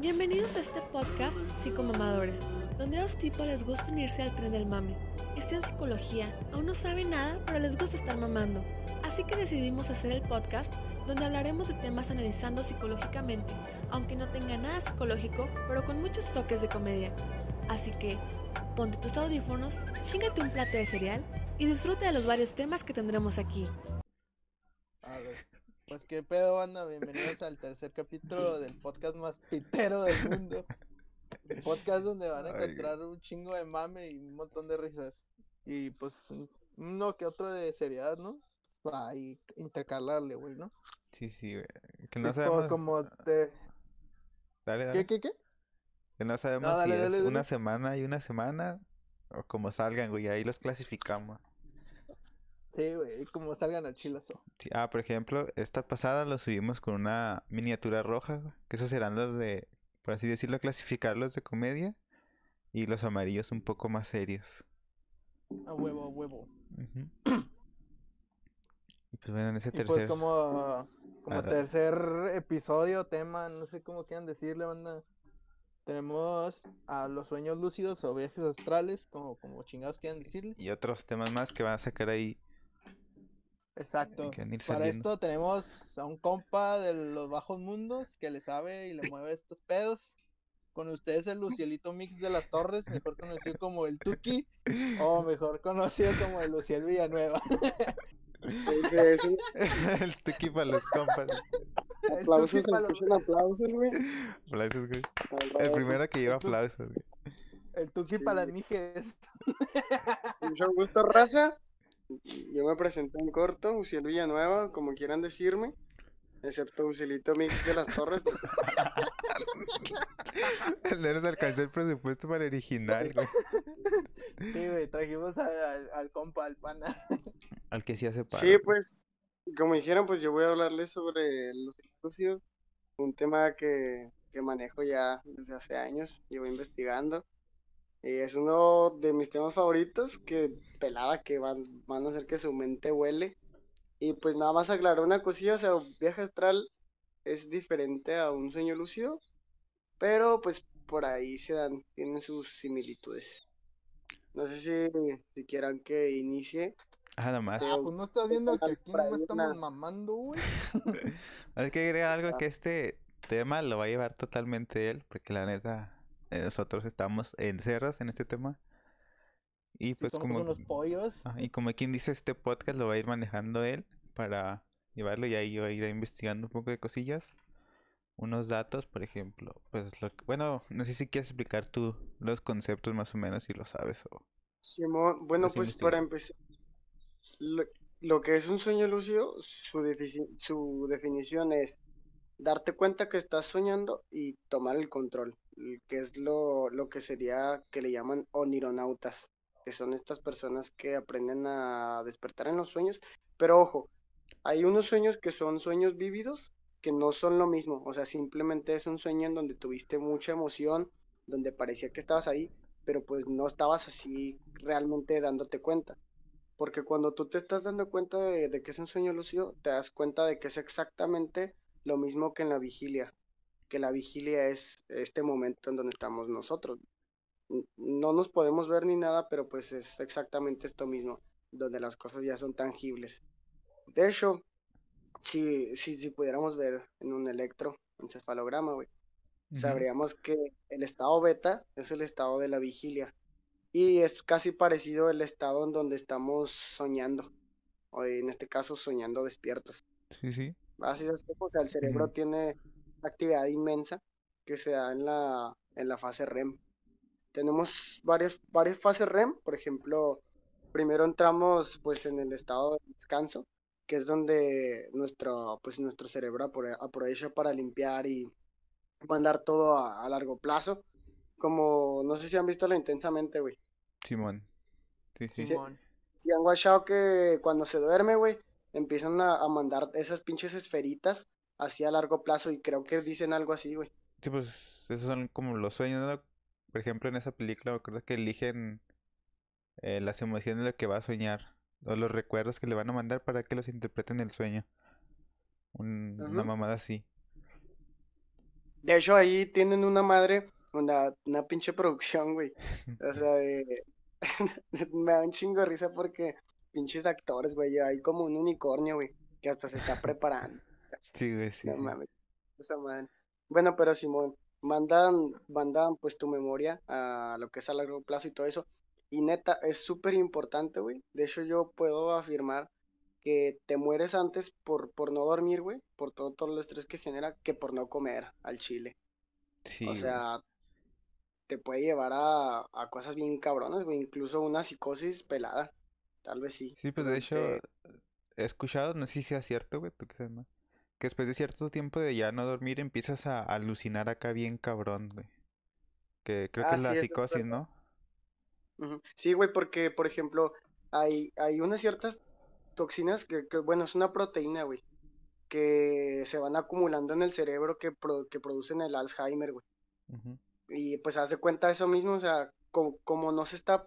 Bienvenidos a este podcast Psicomamadores, donde a dos tipos les gusta unirse al tren del mame. Estudian psicología, aún no saben nada, pero les gusta estar mamando. Así que decidimos hacer el podcast donde hablaremos de temas analizando psicológicamente, aunque no tenga nada psicológico, pero con muchos toques de comedia. Así que, ponte tus audífonos, chingate un plato de cereal y disfruta de los varios temas que tendremos aquí. Qué pedo, banda. Bienvenidos al tercer capítulo del podcast más pitero del mundo. Un podcast donde van a encontrar un chingo de mame y un montón de risas. Y pues un- uno que otro de seriedad, ¿no? Para ahí intercalarle, güey, ¿no? Sí, sí, güey. Que no sabemos. como te... Dale, dale. ¿Qué, qué, qué? Que no sabemos dale, si dale, es dale. una semana y una semana o como salgan, güey. Ahí los clasificamos. Sí, güey, como salgan al chilazo. Sí, ah, por ejemplo, esta pasada lo subimos con una miniatura roja, Que esos serán los de, por así decirlo, clasificarlos de comedia. Y los amarillos un poco más serios. A huevo, a huevo. Y pues bueno, en ese Y pues tercer. como, como tercer episodio, tema, no sé cómo quieran decirle, banda. Tenemos a los sueños lúcidos o viajes astrales, como, como chingados quieran decirle. Y otros temas más que van a sacar ahí. Exacto. Para esto tenemos a un compa de los bajos mundos que le sabe y le mueve estos pedos. Con ustedes el Lucielito Mix de las Torres, mejor conocido como el Tuki, o mejor conocido como el Luciel Villanueva. Es un El tuki para los compas. El aplausos, pa' los- escuchan aplausos, güey. Aplausos, güey. Al El primero que lleva aplausos, güey. el Tuki Sí, para las mijes. Mucho gusto, raza. Yo me presenté en corto, Uciel Villanueva, como quieran decirme. Excepto Ucielito Mix de las Torres. Nero se alcanzó el presupuesto para el original, güey. Sí, güey, trajimos al, al, al compa, al pana. Al que sí hace paro. Sí, pues, como dijeron, pues yo voy a hablarles sobre los lúcidos. Un tema que, que manejo ya desde hace años, llevo investigando. Y es uno de mis temas favoritos, que pelada que van, van a hacer que su mente huele. Y pues nada más aclarar una cosilla, o sea, un viaje astral es diferente a un sueño lúcido, pero pues por ahí se dan, tienen sus similitudes. No sé si, si quieran que inicie. Ah, nada más. Ah, pues no estás viendo que aquí no estamos una- mamando, güey. Hay que agregar algo que este tema lo va a llevar totalmente él, porque la neta, eh, nosotros estamos en cerros en este tema. Y pues Somos como, unos pollos. Y como quien dice este podcast lo va a ir manejando él para llevarlo y ahí va a ir investigando un poco de cosillas. Unos datos, por ejemplo, pues lo que- bueno, no sé si quieres explicar tú los conceptos más o menos si lo sabes o Simón, bueno, pues para empezar, lo, lo que es un sueño lúcido, su, su definición es darte cuenta que estás soñando y tomar el control, que es lo, lo que sería que le llaman onironautas, que son estas personas que aprenden a despertar en los sueños, pero ojo, hay unos sueños que son sueños vívidos, que no son lo mismo, o sea, simplemente es un sueño en donde tuviste mucha emoción, donde parecía que estabas ahí, pero pues no estabas así realmente dándote cuenta. Porque cuando tú te estás dando cuenta de, de que es un sueño lúcido, te das cuenta de que es exactamente lo mismo que en la vigilia, que la vigilia es este momento en donde estamos nosotros. No nos podemos ver ni nada, pero pues es exactamente esto mismo, donde las cosas ya son tangibles. De hecho, si, si, si pudiéramos ver en un electroencefalograma, güey, Ujú. sabríamos que el estado beta es el estado de la vigilia y es casi parecido al estado en donde estamos soñando, o en este caso soñando despiertos. Sí, sí. Así es como, o sea, el cerebro tiene una actividad inmensa que se da en la, en la fase REM. Tenemos varias, varias fases REM, por ejemplo, primero entramos pues en el estado de descanso, que es donde nuestro, pues, nuestro cerebro apro- aprovecha para limpiar y mandar todo a, a largo plazo. Como, no sé si han visto la intensamente, güey. Simón. Sí, sí. Simón. Si han guachado que cuando se duerme, güey, empiezan a, a mandar esas pinches esferitas así a largo plazo y creo que dicen algo así, güey. Sí, pues esos son como los sueños, ¿no? Por ejemplo, en esa película me acuerdo que eligen eh, las emociones de lo que va a soñar o los recuerdos que le van a mandar para que los interpreten en el sueño. Un- Una mamada así. De hecho, ahí tienen una madre, una, una pinche producción, güey. O sea, de... me da un chingo de risa porque pinches actores, güey. Hay como un unicornio, güey, que hasta se está preparando. Sí, güey, sí. No mames. Esa madre. Bueno, pero Simón, mandan, mandan pues tu memoria a lo que es a largo plazo y todo eso. Y neta, es súper importante, güey. De hecho, yo puedo afirmar que te mueres antes por, por no dormir, güey, por todo, todo el estrés que genera, que por no comer al chile. Sí, O güey. sea, te puede llevar a, a cosas bien cabronas, güey, incluso una psicosis pelada. Tal vez sí. Sí, pues de hecho, he escuchado, no sé si sea cierto, güey, tú que sabes más, que después de cierto tiempo de ya no dormir empiezas a alucinar acá bien cabrón, güey. Que creo que es la sí, psicosis. ¿no? Sí, güey, porque, por ejemplo, hay, hay unas ciertas toxinas que, que, bueno, es una proteína, güey, que se van acumulando en el cerebro que, pro- que producen el Alzheimer, güey. Y pues haz de cuenta eso mismo, o sea, como, como no se está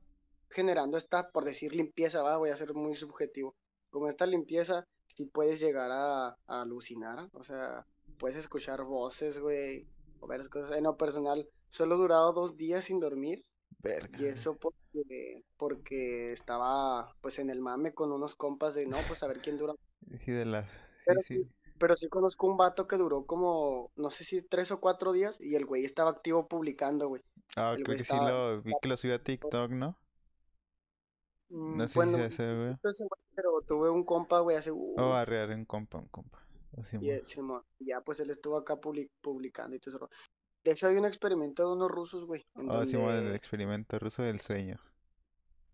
generando esta, por decir limpieza, va, voy a ser muy subjetivo. Como esta limpieza, sí puedes llegar a, a alucinar, o sea, puedes escuchar voces, güey, o ver cosas. En lo personal, solo he durado dos días sin dormir, Verga. y eso porque, porque estaba pues en el mame con unos compas de, no, pues a ver quién dura. Sí, de las... Sí, Pero sí. Pero sí conozco un vato que duró como, no sé si tres o cuatro días, y el güey estaba activo publicando, güey. Ah, el creo que sí lo vi que lo subió a TikTok, ¿no? Mm, No sé bueno, si sea ese, güey. pero tuve un compa, güey, hace... uh, Oh, arre, arre, un compa, un compa. Oh, y, ya pues él estuvo acá publi- publicando y todo eso. De hecho hay un experimento de unos rusos, güey, en Oh, Simón, el experimento ruso del sueño.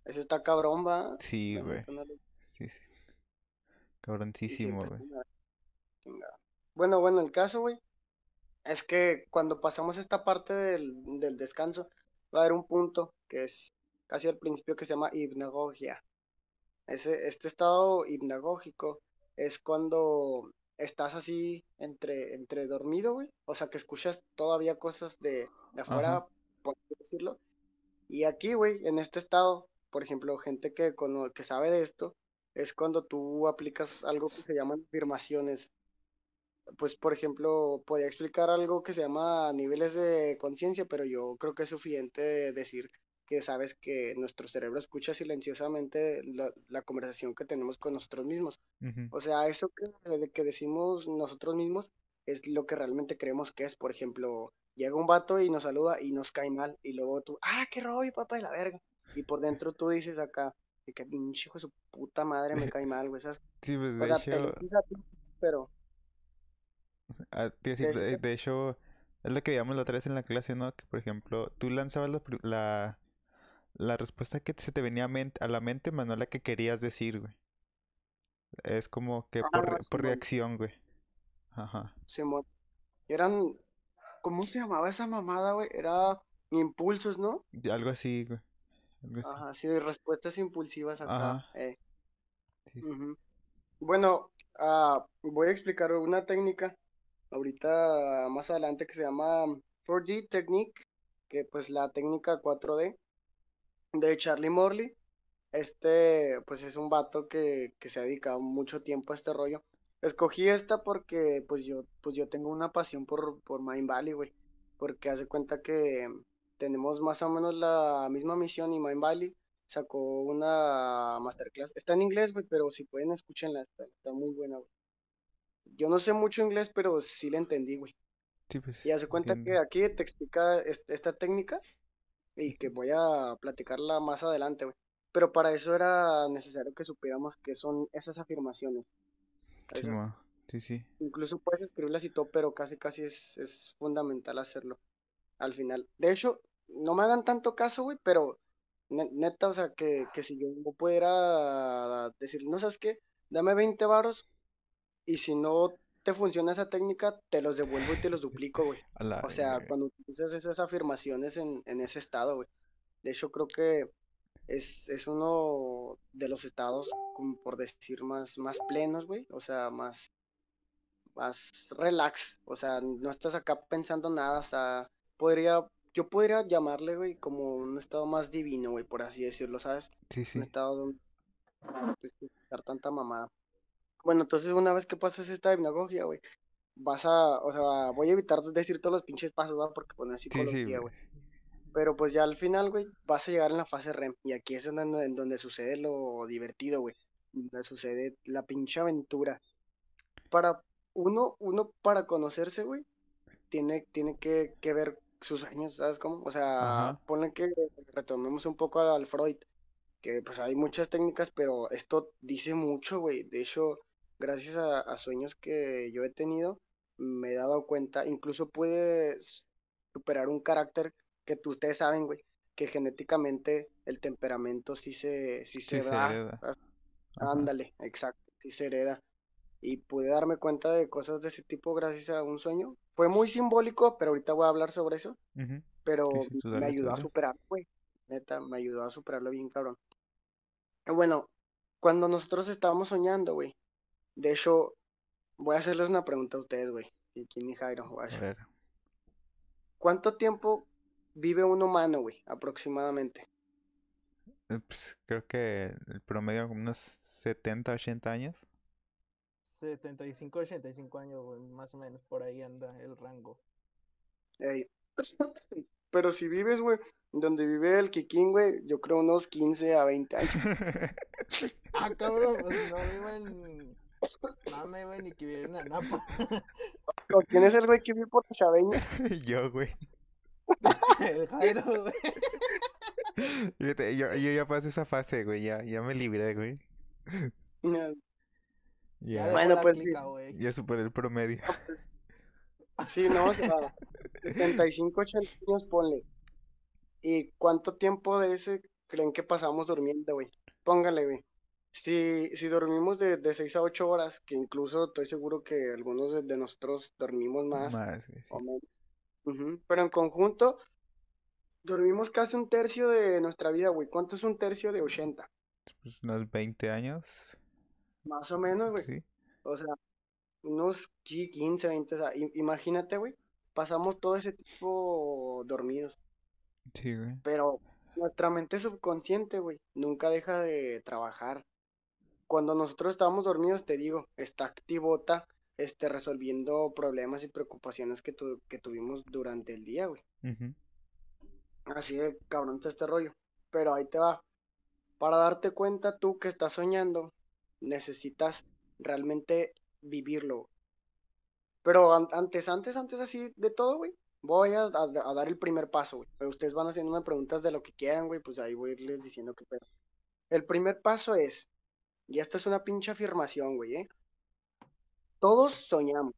ese está cabrón, va. Sí, güey. le- Sí, sí. Cabroncísimo, siempre güey. Bueno, bueno, el caso, güey, es que cuando pasamos esta parte del, del descanso, va a haber un punto que es casi al principio que se llama hipnagogia. Ese, este estado hipnagógico es cuando estás así entre, entre dormido, güey. O sea, que escuchas todavía cosas de, de afuera, Ajá. por decirlo. Y aquí, güey, en este estado, por ejemplo, gente que, cono- que sabe de esto, es cuando tú aplicas algo que se llaman afirmaciones. Pues, por ejemplo, podía explicar algo que se llama niveles de conciencia, pero yo creo que es suficiente decir que sabes que nuestro cerebro escucha silenciosamente la, la conversación que tenemos con nosotros mismos. O sea, eso que, de que decimos nosotros mismos es lo que realmente creemos que es. Por ejemplo, llega un vato y nos saluda y nos cae mal. Y luego tú, ah, qué rollo, papá de la verga. Y por dentro tú dices acá, "Y que pinche hijo de su puta madre me cae mal, güey. Sí, pues O sea, te lo hecho, dices a ti, pero ah, te de- hecho, es lo que veíamos la otra vez en la clase, ¿no? Que por ejemplo, tú lanzabas la, la, la respuesta que se te venía a, mente- a la mente, más no la que querías decir, güey. Es como que por, Ah, re- por Simón. reacción, güey. Ajá. Simón. Eran, ¿cómo se llamaba esa mamada, güey? Era impulsos, ¿no? Algo así, güey. Algo así. Ajá, sí, respuestas impulsivas acá. Ajá. eh. Sí, sí. Ujú. Bueno, ah, voy a explicar una técnica ahorita más adelante que se llama 4D Technique, que pues la técnica 4D de Charlie Morley. Este, pues es un vato que, que se ha dedicado mucho tiempo a este rollo. Escogí esta porque pues yo, pues yo tengo una pasión por, por Mind Valley, güey. Porque hace cuenta que tenemos más o menos la misma misión y Mind Valley sacó una masterclass. Está en inglés, güey, pero si pueden escúchenla, está, está muy buena, güey. Yo no sé mucho inglés, pero sí la entendí, güey. Sí, pues. Y hace cuenta que aquí te explica est- esta técnica y que voy a platicarla más adelante, güey. Pero para eso era necesario que supiéramos qué son esas afirmaciones. Sí, sí, sí. incluso puedes escribirlas y todo, pero casi casi es, es fundamental hacerlo al final. De hecho, no me hagan tanto caso, güey, pero ne- neta, o sea, que, que si yo pudiera decir, no sabes qué, dame 20 varos y si no te funciona esa técnica, te los devuelvo y te los duplico, güey. O sea, cuando utilizas esas afirmaciones en, en ese estado, güey. De hecho, creo que es, es uno de los estados, como por decir, más, más plenos, güey. O sea, más, más relax. O sea, no estás acá pensando nada. O sea, podría, yo podría llamarle, güey, como un estado más divino, güey, por así decirlo, ¿sabes? Sí, Un sí. estado donde dar tanta mamada. Bueno, entonces una vez que pasas esta hipnagogia, güey, vas a, o sea, voy a evitar decir todos los pinches pasos, ¿va? Porque no es Sí, sí, psicología, güey. Pero pues ya al final, güey, vas a llegar en la fase REM. Y aquí es en donde sucede lo divertido, güey. Donde sucede la pinche aventura. Para uno, uno para conocerse, güey, tiene, tiene que, que ver sus sueños, ¿sabes cómo? O sea, Ajá. ponle que retomemos un poco al Freud, que pues hay muchas técnicas, pero esto dice mucho, güey. De hecho, gracias a, a sueños que yo he tenido, me he dado cuenta, incluso puedes superar un carácter que tú, ustedes saben, güey, que genéticamente el temperamento sí se, sí se Sí se da, hereda. ¿sabes? Ajá. Ándale, exacto, sí se hereda. Y pude darme cuenta de cosas de ese tipo gracias a un sueño. Fue muy simbólico, pero ahorita voy a hablar sobre eso. Pero Sí, me ayudó a dale. superarlo, güey. Neta, me ayudó a superarlo bien, cabrón. Bueno, cuando nosotros estábamos soñando, güey. De hecho, voy a hacerles una pregunta a ustedes, güey. Y Kini Jairo, A ver. ¿Cuánto tiempo vive un humano, güey? Aproximadamente. eh, pues, creo que el promedio como unos 70, 80 años. 75, 85 años, güey, más o menos, por ahí anda el rango. Ey. Pero si vives, güey, donde vive el Kikín, güey, yo creo unos 15 a 20 años. Ah, cabrón, pues no vivo en. No me güey, ni que viviera en Anapa. ¿O ¿Quién es el güey que vive por la chaveña? Yo, güey. El Jairo, güey. Fíjate, yo, yo ya pasé esa fase, güey. Ya, ya me libré, güey. Ya Bueno, pues, clica, güey. ya superé el promedio. Pues, Sí, no, o sea, 75, 80 años, ponle. ¿Y cuánto tiempo de ese creen que pasamos durmiendo, güey? Póngale, güey. Si, si dormimos de, de 6 a 8 horas, que incluso estoy seguro que algunos de, de nosotros dormimos más Más, sí. o menos. Ujú, Pero en conjunto, dormimos casi un tercio de nuestra vida, güey. ¿Cuánto es un tercio de 80? Pues unos 20 años. Más o menos, güey. Sí. O sea, unos sí, 15, 20, o sea, i- imagínate, güey. Pasamos todo ese tiempo dormidos. Sí, güey. Pero nuestra mente subconsciente, güey, nunca deja de trabajar. Cuando nosotros estábamos dormidos, te digo, está activota, este, resolviendo problemas y preocupaciones que, tu- que tuvimos durante el día, güey. Así de cabrón está este rollo. Pero ahí te va. Para darte cuenta tú que estás soñando, necesitas realmente vivirlo. Pero an- antes, antes, antes así de todo, güey, voy a, a- a dar el primer paso, güey. Pero ustedes van haciéndome preguntas de lo que quieran, güey, pues ahí voy a irles diciendo qué pedo. El primer paso es, y esto es una pinche afirmación, güey, ¿eh? Todos soñamos.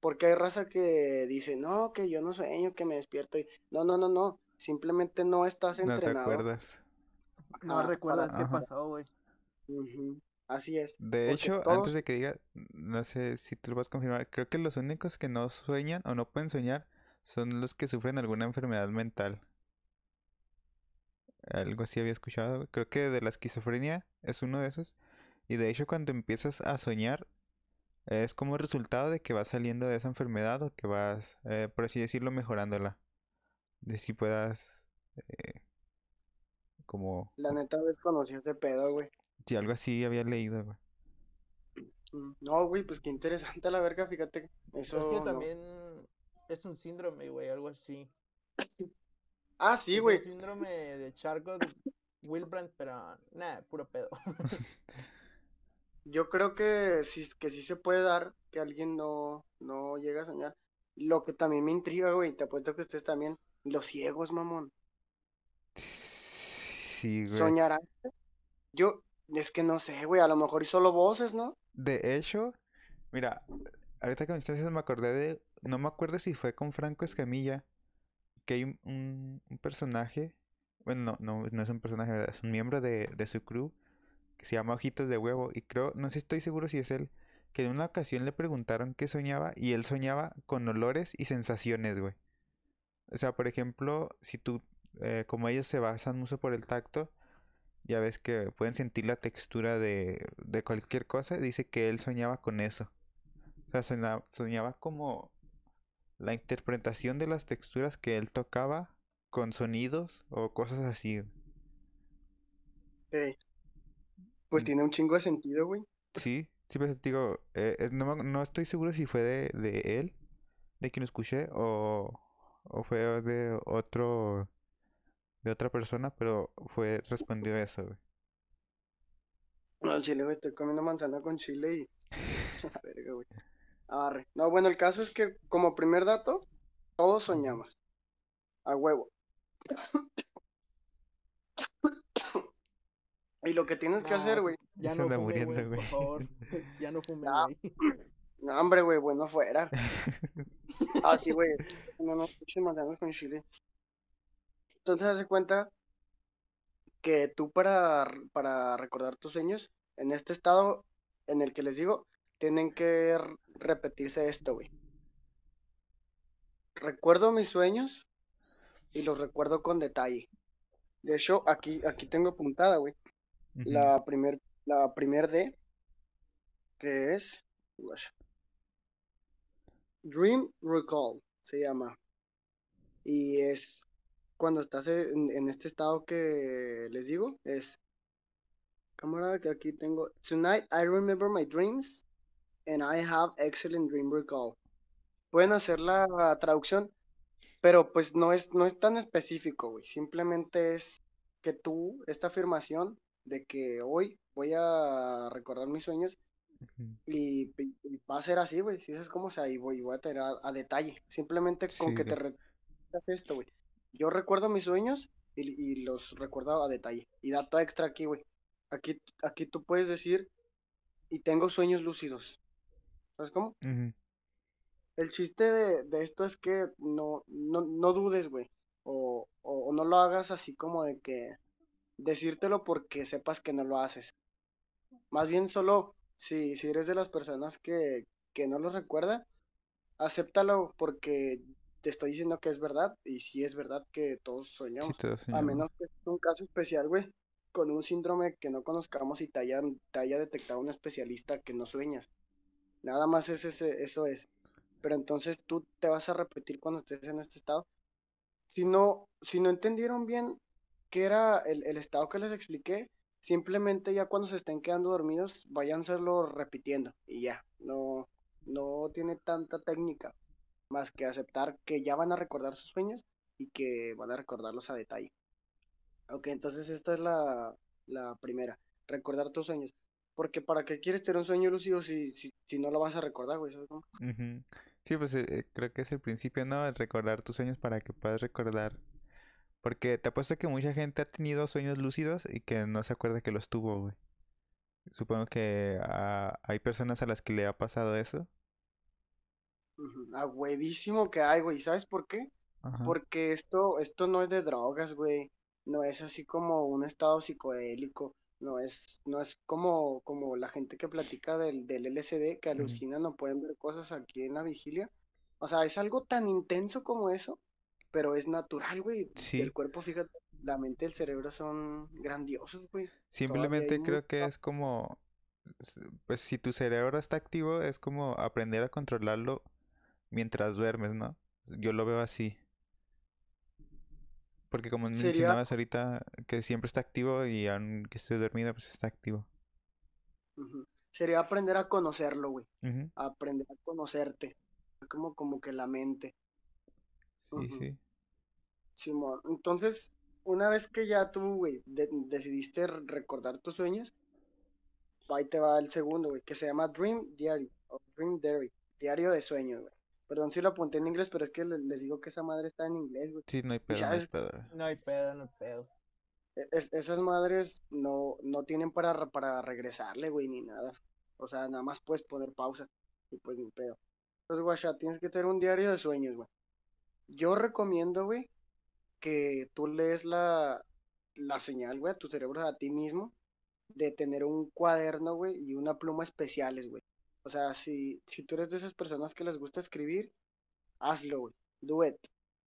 Porque hay raza que dice, no, que yo no sueño, que me despierto y... No, no, no, no. Simplemente no estás No te entrenado. acuerdas. No recuerdas para- qué Ajá. pasó, güey. Así es. De Porque hecho, todos- antes de que diga, no sé si tú lo vas a confirmar, creo que los únicos que no sueñan o no pueden soñar son los que sufren alguna enfermedad mental. Algo así había escuchado. Creo que de la esquizofrenia es uno de esos. Y de hecho, cuando empiezas a soñar, es como resultado de que vas saliendo de esa enfermedad o que vas, eh, por así decirlo, mejorándola. De si puedas, eh, como, La neta desconocí ese pedo, güey. si algo así había leído, güey. Mm, No, güey, pues qué interesante a la verga, fíjate. Es Eso que no. también es un síndrome, güey, algo así. Ah, sí, Es güey. síndrome de Charcot Wilbrand, pero nada, puro pedo. Yo creo que sí, que sí se puede dar que alguien no, no llegue a soñar. Lo que también me intriga, güey, te apuesto que ustedes también, los ciegos, mamón. Sí, güey. ¿Soñarán? Yo, es que no sé, güey, a lo mejor y solo voces, ¿no? De hecho, mira, ahorita que me estás diciendo me acordé de, no me acuerdo si fue con Franco Escamilla, que hay un, un- personaje, bueno, no, no, no es un personaje, es un miembro de, de su crew que se llama Ojitos de Huevo y creo, no sé, estoy seguro si es él, que en una ocasión le preguntaron qué soñaba y él soñaba con olores y sensaciones, güey. O sea, por ejemplo, si tú, eh, como ellos se basan mucho por el tacto, ya ves que pueden sentir la textura de, de cualquier cosa. Dice que él soñaba con eso. O sea, soñaba, soñaba como la interpretación de las texturas que él tocaba con sonidos o cosas así. Pues tiene un chingo de sentido, güey. Sí, Sí, pues te digo, eh, eh, no, no estoy seguro si fue de, de él, de quien lo escuché, o, o fue de otro, de otra persona, pero fue, respondió eso, güey. No, chile, güey, estoy comiendo manzana con chile y. La verga, güey. Arre. No, bueno, el caso es que, como primer dato, todos soñamos. A huevo. Y lo que tienes que hacer, güey. Ya se no anda fume, muriendo, güey, por favor. Ya no fume, güey. No, hombre, güey, bueno fuera. Ah, sí, güey. No, no, pinches manzanas con chile. Entonces, haz de cuenta que tú para, para recordar tus sueños, en este estado en el que les digo, tienen que repetirse esto, güey. Recuerdo mis sueños y los recuerdo con detalle. De hecho, aquí, aquí tengo apuntada, güey. La primer, la primer D, que es Dream Recall, se llama. Y es cuando estás en, en este estado que les digo, es cámara que aquí tengo. Tonight I remember my dreams and I have excellent dream recall. Pueden hacer la traducción, pero pues no es, no es tan específico, güey. Simplemente es que tú, esta afirmación de que hoy voy a recordar mis sueños y, y- y va a ser así, güey. Si es como sea, y voy, voy a tener a, a detalle. Simplemente con Sí, que te recuerdas esto, güey. Yo recuerdo mis sueños y, y los recuerdo a detalle. Y dato extra aquí, güey. Aquí, aquí tú puedes decir, y tengo sueños lúcidos. ¿Sabes cómo? El chiste de, de esto es que no, no, no dudes, güey. O, o, o no lo hagas así como de que decírtelo porque sepas que no lo haces. Más bien solo si, si eres de las personas que, que no lo recuerda, acéptalo porque te estoy diciendo que es verdad y si es verdad que todos Sí, soñamos. todos A soñamos. menos que sea un caso especial, güey, con un síndrome que no conozcamos y te, hayan, te haya detectado un especialista que no sueñas. Nada más es ese, eso es. Pero entonces tú te vas a repetir cuando estés en este estado. Si no, si no entendieron bien qué era el, el estado que les expliqué, simplemente ya cuando se estén quedando dormidos, váyanselo repitiendo y ya. No, no tiene tanta técnica más que aceptar que ya van a recordar sus sueños y que van a recordarlos a detalle. Ok, entonces esta es la, la primera, recordar tus sueños. Porque ¿para qué quieres tener un sueño lúcido si, si, si no lo vas a recordar, güey? ¿Sabes cómo? Ujú. Sí, pues eh, eh, creo que es el principio, ¿no? El recordar tus sueños para que puedas recordar. Porque te apuesto que mucha gente ha tenido sueños lúcidos y que no se acuerda que los tuvo, güey. Supongo que hay personas a las que le ha pasado eso. A huevísimo que hay, güey. ¿Sabes por qué? Ajá. Porque esto, esto no es de drogas, güey. No es así como un estado psicodélico. No es, no es como, como la gente que platica del, del LSD, que Ujú. alucinan, no pueden ver cosas aquí en la vigilia. O sea, es algo tan intenso como eso, pero es natural, güey. Sí. El cuerpo, fíjate, la mente y el cerebro son grandiosos, güey. Simplemente creo que es como, pues si tu cerebro está activo, es como aprender a controlarlo mientras duermes, ¿no? Yo lo veo así. Porque como Sería, mencionabas ahorita, que siempre está activo y aunque estés dormido, pues está activo. sería aprender a conocerlo, güey. Aprender a conocerte. Como, como que la mente. Sí, sí. Simón, entonces, una vez que ya tú, güey, de- decidiste recordar tus sueños, ahí te va el segundo, güey, que se llama Dream Diary, o Dream Diary, diario de sueños, güey. Perdón si lo apunté en inglés, pero es que le- les digo que esa madre está en inglés, güey. Sí, no hay pedo, no hay pedo. güey. No hay pedo, no hay pedo. es- esas madres no, no tienen para, re- para regresarle, güey, ni nada. O sea, nada más puedes poner pausa y pues ni pedo. Entonces, guacha, tienes que tener un diario de sueños, güey. Yo recomiendo, güey, que tú lees la, la señal, güey, a tu cerebro, a ti mismo, de tener un cuaderno, güey, y una pluma especiales, güey. O sea, si, si tú eres de esas personas que les gusta escribir, hazlo, güey. Do it.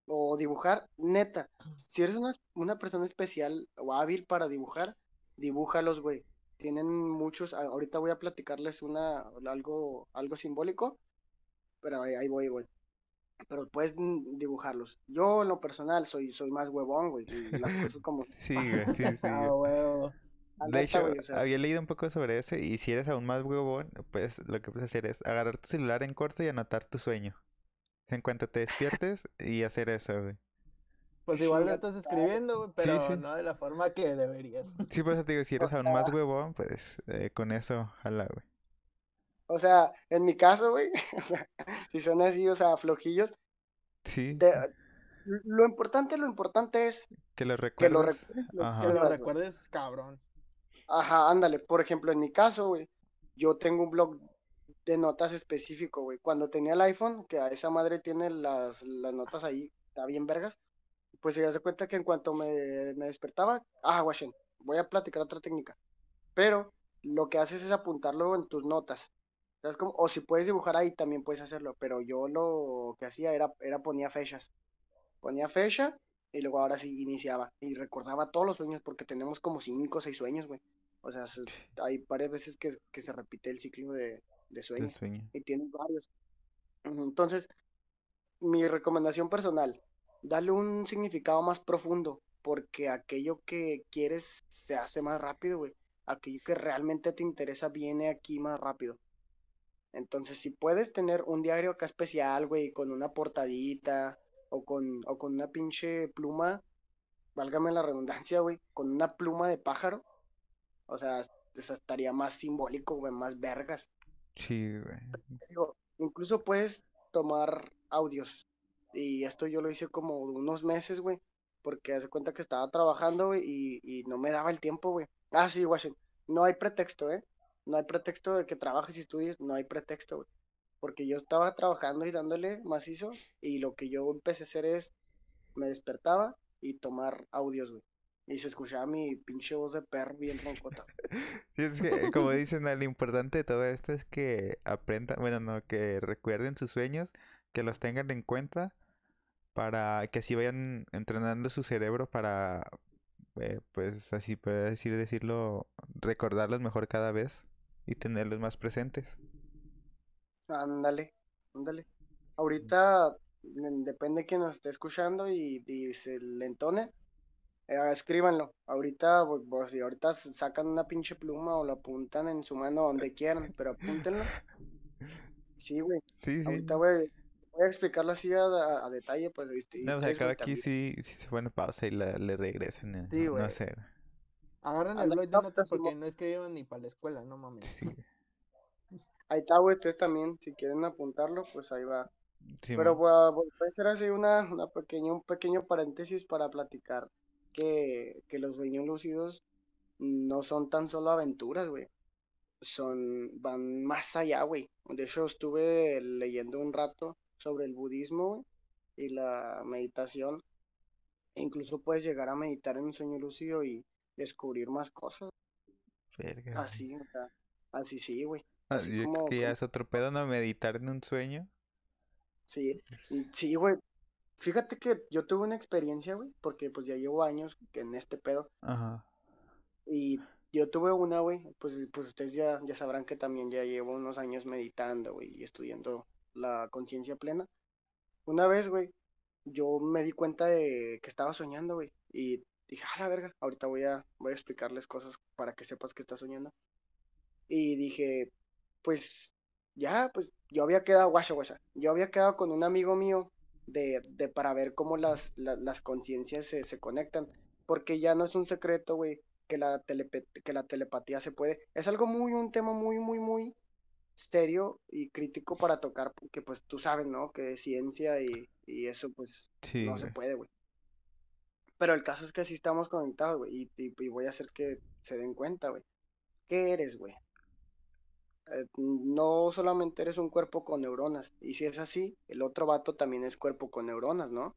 O dibujar, neta. Si eres una, una persona especial o hábil para dibujar, dibújalos, güey. Tienen muchos, ahorita voy a platicarles una, algo, algo simbólico, pero ahí, ahí voy, güey. Pero puedes dibujarlos. Yo, en lo personal, soy, soy más huevón, güey. y Las cosas como... Sí, güey, sí, sí, Ah, huevo. De hecho, güey, o sea, había leído un poco sobre eso y si eres aún más huevón, pues lo que puedes hacer es agarrar tu celular en corto y anotar tu sueño. En cuanto te despiertes y hacer eso, güey. Pues igual lo estás escribiendo, güey, Sí, pero sí. no de la forma que deberías. Sí, por eso te digo, si O eres aún más huevón, pues eh, con eso, jala, güey. O sea, en mi caso, güey, o sea, si son así, o sea, flojillos, Sí, de- lo importante, lo importante es que lo que lo recuerdes. recuerdes, lo Ajá. Que lo recuerdes, cabrón. Ajá, ándale. Por ejemplo, en mi caso, güey, yo tengo un blog de notas específico, güey. Cuando tenía el iPhone, que a esa madre tiene las, las notas ahí, está bien vergas, pues se hace cuenta que en cuanto me, me despertaba, ah, guachen, voy a platicar otra técnica. Pero lo que haces es apuntarlo en tus notas. ¿Sabes cómo? O si puedes dibujar ahí, también puedes hacerlo. Pero yo lo que hacía era, era ponía fechas. Ponía fecha y luego ahora sí iniciaba. Y recordaba todos los sueños porque tenemos como cinco o seis sueños, güey. O sea, se- hay varias veces que, que se repite el ciclo de, de del sueño. sueño. Y tienes varios. Entonces, mi recomendación personal, dale un significado más profundo, porque aquello que quieres se hace más rápido, güey. Aquello que realmente te interesa viene aquí más rápido. Entonces, si puedes tener un diario acá especial, güey, con una portadita o con, o con una pinche pluma, válgame la redundancia, güey, con una pluma de pájaro, o sea, estaría más simbólico, güey, más vergas. Sí, güey. Incluso puedes tomar audios. Y esto yo lo hice como unos meses, güey. Porque hace cuenta que estaba trabajando, güey, y, y no me daba el tiempo, güey. Ah, sí, Washington. No hay pretexto, ¿eh? No hay pretexto de que trabajes y estudies, no hay pretexto, güey. Porque yo estaba trabajando y dándole macizo, y lo que yo empecé a hacer es, me despertaba y tomar audios, güey. Y se escuchaba mi pinche voz de perro bien roncota. Sí, es que, como dicen, lo importante de todo esto es que aprendan, bueno, no, que recuerden sus sueños, que los tengan en cuenta para que así vayan entrenando su cerebro para, eh, pues así poder decir, decirlo, recordarlos mejor cada vez y tenerlos más presentes. Ándale, ándale. Ahorita depende de quién nos esté escuchando y, y se le entone, eh, escríbanlo. Ahorita, pues, pues, si ahorita sacan una pinche pluma o lo apuntan en su mano donde quieran, pero apúntenlo. Sí, güey. Sí, sí. Ahorita voy, voy a explicarlo así a, a- a detalle, pues, ¿viste? No, o sea, güey, aquí sí, sí se pone pausa y la- le regresan, eh, Sí, no, no güey. sé. Agarran el blog de no, notas porque no escriben ni para la escuela, no mames. Sí, Ahí está, güey. Ustedes también, si quieren apuntarlo, pues ahí va. sí, Pero a hacer así una, una pequeña, un pequeño paréntesis para platicar que, que los sueños lúcidos no son tan solo aventuras, güey. Son, van más allá, güey. De hecho, estuve leyendo un rato sobre el budismo, güey, y la meditación. E incluso puedes llegar a meditar en un sueño lúcido y descubrir más cosas. Verga. Así, o sea, así sí, güey. Ah, Así yo como, que ya es otro pedo, ¿no? Meditar en un sueño. sí, y- sí, güey. Fíjate que yo tuve una experiencia, güey, porque pues ya llevo años en este pedo. Ajá. Y yo tuve una, güey, pues, pues ustedes ya, ya sabrán que también ya llevo unos años meditando, güey, y estudiando la conciencia plena. Una vez, güey, yo me di cuenta de que estaba soñando, güey, y dije, a la verga, ahorita voy a, voy a explicarles cosas para que sepas que estás soñando. Y dije, pues, ya, pues, yo había quedado, guacha, guacha, yo había quedado con un amigo mío de, de para ver cómo las, la- las conciencias se, se conectan, porque ya no es un secreto, güey, que la telepe- que la telepatía se puede, es algo muy, un tema muy, muy, muy serio y crítico para tocar, porque pues tú sabes, ¿no? Que es ciencia y, y eso pues Sí, no se puede, güey. Pero el caso es que sí estamos conectados, güey, y, y- y voy a hacer que se den cuenta, güey. ¿Qué eres, güey? Eh, no solamente eres un cuerpo con neuronas, y si es así, el otro vato también es cuerpo con neuronas, ¿no?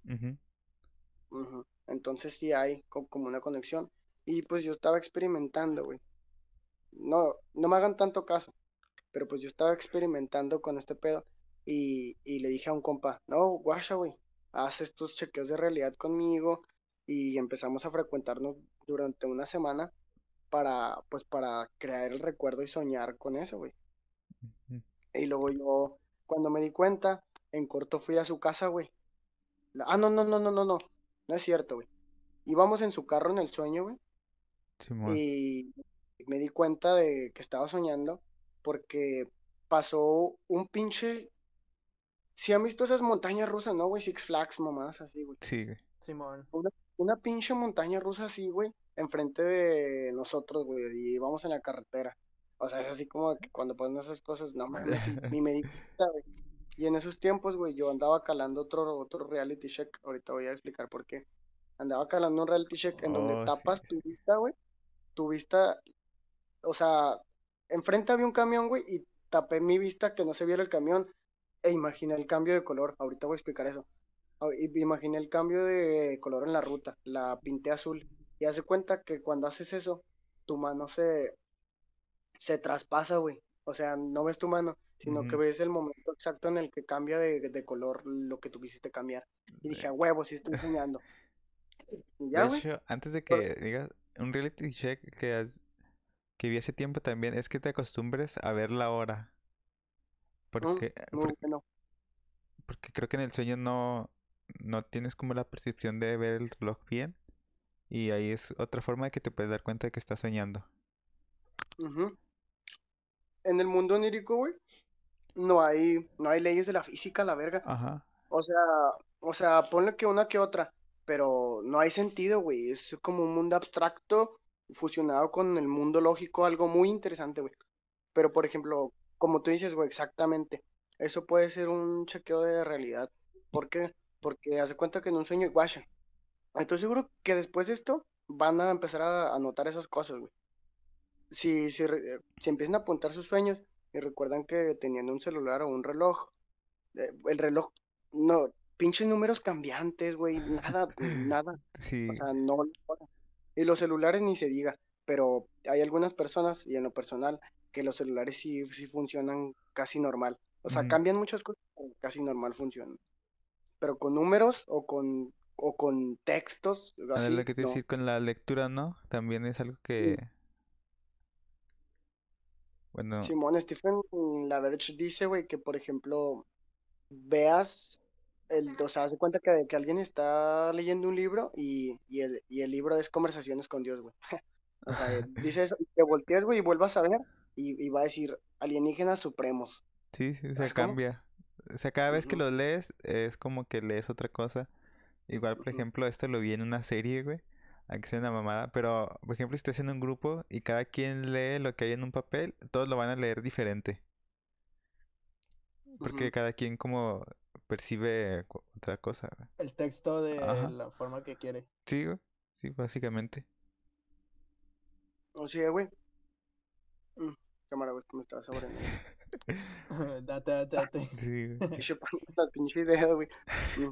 Entonces sí hay co- como una conexión. Y pues yo estaba experimentando, güey. No, no me hagan tanto caso, pero pues yo estaba experimentando con este pedo y, y le dije a un compa, no, guacha, güey, haz estos chequeos de realidad conmigo y empezamos a frecuentarnos durante una semana para, pues para crear el recuerdo y soñar con eso, güey. Y luego yo, cuando me di cuenta, en corto fui a su casa, güey. Ah, no, no, no, no, no, no, no es cierto, güey. Íbamos en su carro en el sueño, güey. Simón. Y, me di cuenta de que estaba soñando porque pasó un pinche... Si han visto esas montañas rusas, ¿no, güey? Six Flags, mamás, así, güey. Sí, güey. Simón. Una, una pinche montaña rusa así, güey, enfrente de nosotros, güey, y íbamos en la carretera. O sea, es así como que cuando ponen esas cosas, no mames, y, y me di cuenta, güey. Y en esos tiempos, güey, yo andaba calando otro, otro reality check. Ahorita voy a explicar por qué. Andaba calando un reality check en donde Oh, sí. tapas tu vista, güey. Tu vista, o sea, enfrente había un camión, güey, y tapé mi vista que no se viera el camión. E imaginé el cambio de color. Ahorita voy a explicar eso. Ah, Imaginé el cambio de color en la ruta. La pinté azul. Y hace cuenta que cuando haces eso, tu mano se, se traspasa, güey. O sea, no ves tu mano, sino que ves el momento exacto en el que cambia de, de color lo que tú quisiste cambiar. Y dije, a huevo, sí estoy soñando. Ya, De hecho, antes de que digas un reality check que, has- que vi hace tiempo también es que te acostumbres a ver la hora. Porque, Muy porque, bueno. porque creo que en el sueño no, no tienes como la percepción de ver el reloj bien. Y ahí es otra forma de que te puedes dar cuenta de que estás soñando. En el mundo onírico, güey, no hay, no hay leyes de la física, la verga. Ajá. O sea, o sea, ponle que una que otra, pero no hay sentido, güey. Es como un mundo abstracto fusionado con el mundo lógico, algo muy interesante, güey. Pero, por ejemplo, como tú dices, güey, exactamente, eso puede ser un chequeo de realidad. ¿Por qué? Porque hace cuenta que en un sueño, guacha, estoy seguro que después de esto van a empezar a, a notar esas cosas, güey. Si, si, eh, si empiezan a apuntar sus sueños y recuerdan que tenían un celular o un reloj, eh, el reloj, no, pinches números cambiantes, güey, nada, nada, Sí. o sea, no, y los celulares ni se diga, pero hay algunas personas, y en lo personal, que los celulares sí, sí funcionan casi normal, o sea, cambian muchas cosas, pero casi normal funcionan, pero con números o con, o con textos, así, lo que te no. decir con la lectura, ¿no? También es algo que... Bueno, Simón Stephen Laverge dice, güey, que por ejemplo, veas, el, o sea, haz de cuenta que, que alguien está leyendo un libro y, y, el, y el libro es Conversaciones con Dios, güey. O sea, dice eso, te volteas, güey, y vuelvas a ver y, y va a decir alienígenas supremos. sí, sí, o sea, cambia. O sea, cada vez que lo lees es como que lees otra cosa. Igual, por ejemplo, esto lo vi en una serie, güey. Aunque sea una mamada. Pero, por ejemplo, si estás en un grupo y cada quien lee lo que hay en un papel, todos lo van a leer diferente. Porque cada quien como percibe otra cosa, güey. El texto de Ajá. la forma que quiere. Sí, güey. Sí, básicamente. O sea, güey. Mm, cámara, güey, que me estaba saboreando. date, date, date. Sí, güey. Las pinches dedos, güey. Sí,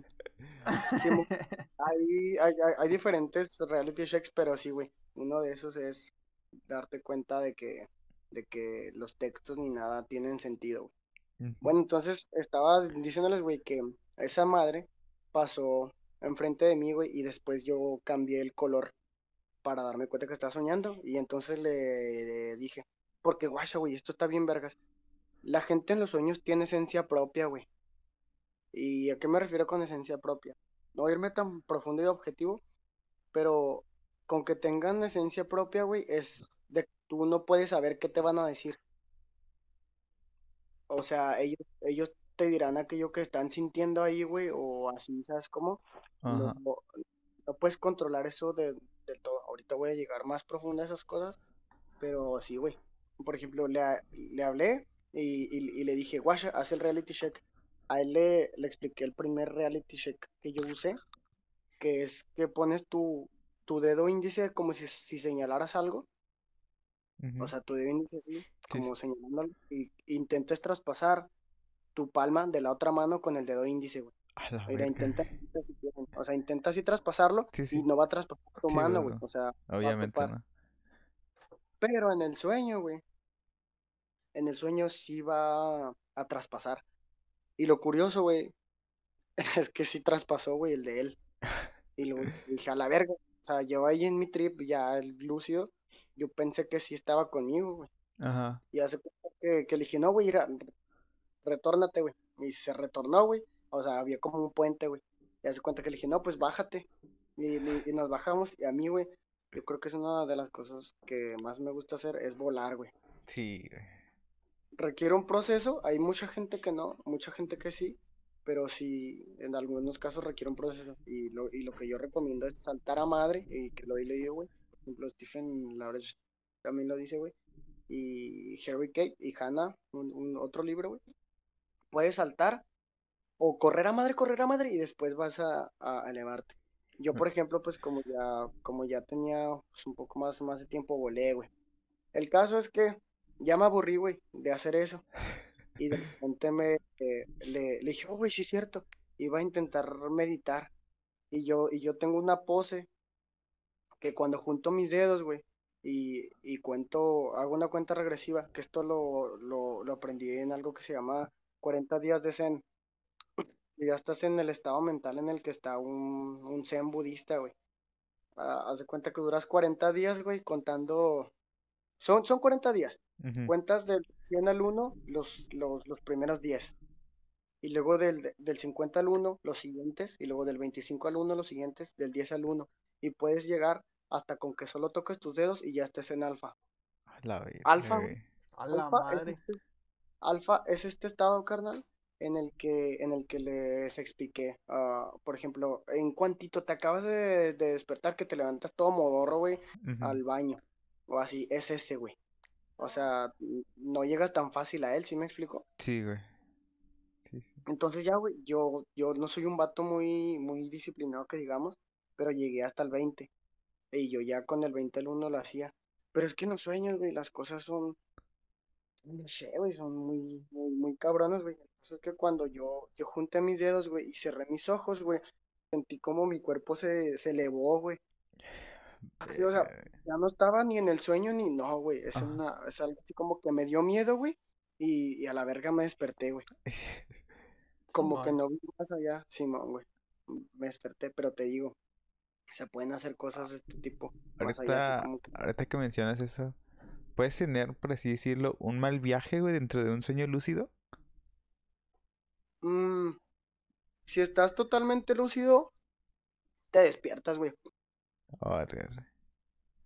hay, hay, diferentes reality checks, pero sí, güey. Uno de esos es darte cuenta de que, de que los textos ni nada tienen sentido, güey. Bueno, entonces estaba diciéndoles, güey, que esa madre pasó enfrente de mí, güey, y después yo cambié el color para darme cuenta que estaba soñando. Y entonces le dije, porque guacha, güey, esto está bien vergas. La gente en los sueños tiene esencia propia, güey. ¿Y a qué me refiero con esencia propia? No irme tan profundo y objetivo, pero con que tengan esencia propia, güey, es de que tú no puedes saber qué te van a decir. O sea, ellos, ellos te dirán aquello que están sintiendo ahí, güey, o así, ¿sabes cómo? No, Ajá. no- no puedes controlar eso de, del todo. Ahorita voy a llegar más profundo a esas cosas, pero sí, güey. Por ejemplo, le, le hablé y, y- y le dije, guacha, haz el reality check. A él le, le expliqué el primer reality check que yo usé, que es que pones tu, tu dedo índice como si, si señalaras algo, o sea, tu dedo índice así, Sí, como sí. señalándolo, y intentes traspasar tu palma de la otra mano con el dedo índice, güey. Mira, intenta, o sea, intenta así traspasarlo Sí, y no va a traspasar tu Sí, mano, güey, o sea, Obviamente no. Pero en el sueño, güey, en el sueño sí va a traspasar. Y lo curioso, güey, es que sí traspasó, güey, el de él. Y luego dije, a la verga, o sea, yo ahí en mi trip, ya el lúcido, yo pensé que sí estaba conmigo, güey. Ajá. Y hace cuenta que, que le dije, no, güey, retórnate, güey. Y se retornó, güey. O sea, había como un puente, güey. Y hace cuenta que le dije, no, pues bájate. Y, y- y nos bajamos. Y a mí, güey, yo creo que es una de las cosas que más me gusta hacer, es volar, güey. Sí, güey. Requiere un proceso, hay mucha gente que no, mucha gente que sí, pero sí, en algunos casos requiere un proceso. Y lo, y lo que yo recomiendo es saltar a madre, y que lo he leído, güey. Por ejemplo, Stephen Lawrence también lo dice, güey. Y Harry Kate y Hannah, un, un otro libro, güey. Puedes saltar o correr a madre, correr a madre, y después vas a, a elevarte. Yo, por ejemplo, pues como ya, como ya tenía pues, un poco más, más de tiempo, volé, güey. El caso es que ya me aburrí, güey, de hacer eso. Y de repente me, eh, le, le dije, oh, güey, sí es cierto. Iba a intentar meditar. Y yo, y yo tengo una pose que cuando junto mis dedos, güey, y, y cuento, hago una cuenta regresiva, que esto lo, lo, lo aprendí en algo que se llama 40 días de Zen. Y ya estás en el estado mental en el que está un, un Zen budista, güey. Ah, haz de cuenta que duras 40 días, güey, contando. Son, son 40 días. Ujú. Cuentas del 100 al 1 los, los, los primeros 10. Y luego del, del 50 al 1 los siguientes. Y luego del 25 al 1 los siguientes. Del 10 al 1. Y puedes llegar hasta con que solo toques tus dedos y ya estés en alfa. La verga, Alfa, la Alfa es este, alfa es este estado, carnal, en el que, en el que les expliqué. ah, por ejemplo, en cuantito te acabas de, de despertar, que te levantas todo modorro, güey, Ujú. al baño. O así, es ese, güey. O sea, no llegas tan fácil a él, ¿sí me explico? Sí, güey. Sí, sí. Entonces ya, güey, yo, yo no soy un vato muy, muy disciplinado que digamos, pero llegué hasta el 20. Y yo ya con el 20 al 1 lo hacía. Pero es que en los sueños, güey, las cosas son, no sé, güey, son muy, muy, muy cabronas, güey. Entonces es que cuando yo, yo junté mis dedos, güey, y cerré mis ojos, güey, sentí como mi cuerpo se, se elevó, güey. Así, o sea, Verga. ya no estaba ni en el sueño ni no, güey. Es una, es algo así como que me dio miedo, güey. Y, y a la verga me desperté, güey. Como que no vi más allá, Simón, güey. Me desperté, pero te digo, se pueden hacer cosas de este tipo, más allá, así Ahorita, como que, ahorita que mencionas eso, ¿puedes tener, por así decirlo, un mal viaje, güey, dentro de un sueño lúcido? mm, si estás totalmente lúcido, te despiertas, güey.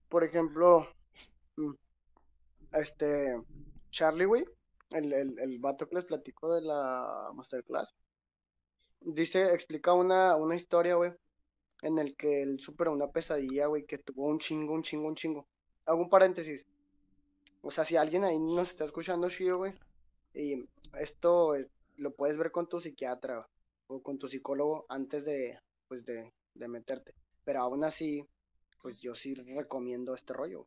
Por ejemplo, mm, este, Charlie, güey, el, el, el vato que les platico de la masterclass, dice, explica una, una historia, güey, en el que él superó una pesadilla, güey, que tuvo un chingo, un chingo, un chingo. Hago un paréntesis. O sea, si alguien ahí nos está escuchando, chido, güey, y esto es- lo puedes ver con tu psiquiatra o con tu psicólogo antes de, pues, de, de meterte. Pero aún así, pues yo sí recomiendo este rollo.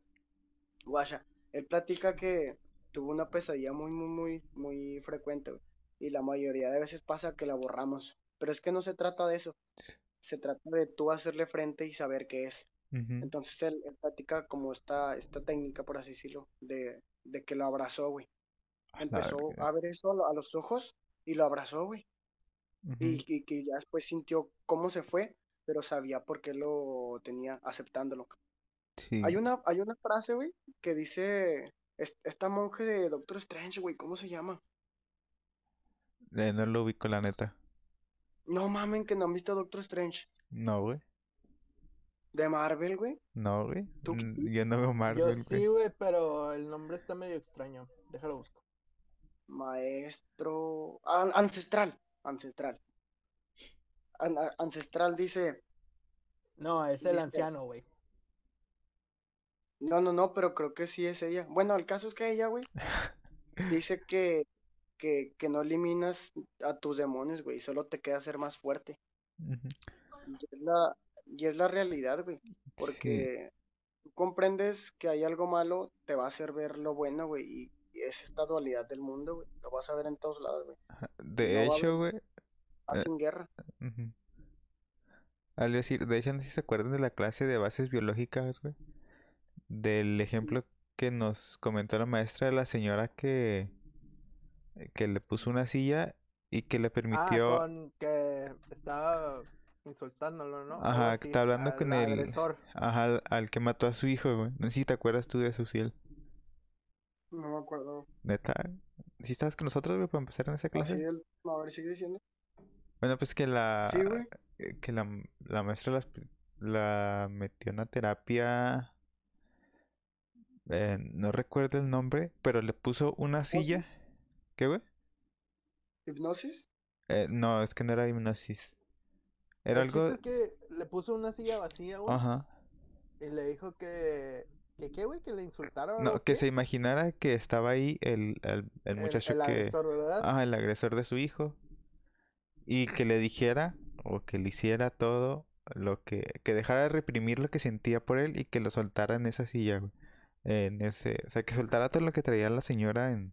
Guasha, él platica que tuvo una pesadilla muy, muy, muy, muy frecuente, güey, y la mayoría de veces pasa que la borramos. Pero es que no se trata de eso. Se trata de tú hacerle frente y saber qué es. Entonces él, él platica como esta, esta técnica, por así decirlo, de, de que lo abrazó, güey. A la Empezó a ver eso a, lo- a los ojos y lo abrazó, güey. Y que ya después sintió cómo se fue, pero sabía por qué lo tenía aceptándolo. Sí. Hay una, hay una frase, güey, que dice es- esta monje de Doctor Strange, güey, ¿cómo se llama? Eh, no lo ubico, la neta. No mamen que no han visto Doctor Strange. No, güey. De Marvel, güey. No, güey. Mm, Yo no veo Yo Marvel, sí, güey. güey, pero el nombre está medio extraño. Déjalo busco. Maestro. An- ancestral. Ancestral. An- ancestral dice. No, es el Dice- anciano, güey. No, no, no, pero creo que sí es ella. Bueno, el caso es que ella, güey, dice que, que, que no eliminas a tus demonios, güey, solo te queda ser más fuerte. Y es la, y es la realidad, güey, Sí. porque tú comprendes que hay algo malo, te va a hacer ver lo bueno, güey, y, y es esta dualidad del mundo, güey, lo vas a ver en todos lados, güey. No De hecho, güey. Eh, sin guerra. Al decir, de hecho, no sé si se acuerdan de la clase de bases biológicas, güey. Del ejemplo que nos comentó la maestra de la señora que, que le puso una silla y que le Ah, permitió. con que estaba insultándolo, ¿no? Ajá, que así, está hablando al con el. agresor. Ajá, al, al que mató a su hijo, güey. No sé si te acuerdas tú de eso, Ciel. No me acuerdo. Neta. ¿Sí estabas con nosotros, güey, para empezar en esa Así clase? a ver, sigue diciendo. Bueno, pues que la. Sí, güey. eh, Que la, la maestra la metió en una terapia, eh, no recuerdo el nombre, pero le puso una silla. ¿Hipnosis? ¿Qué, güey? ¿Hipnosis? Eh, no, es que no era hipnosis. Era El algo... es que le puso una silla vacía, güey. Ajá. Y le dijo que. ¿Que qué, güey? Que le insultara o No, que se imaginara que estaba ahí el, el, el El- muchacho el que... agresor, ¿verdad? Ajá, el agresor de su hijo. Y que le dijera o que le hiciera todo lo que... Que dejara de reprimir lo que sentía por él y que lo soltara en esa silla, güey. En ese... O sea, que soltara todo lo que traía la señora en...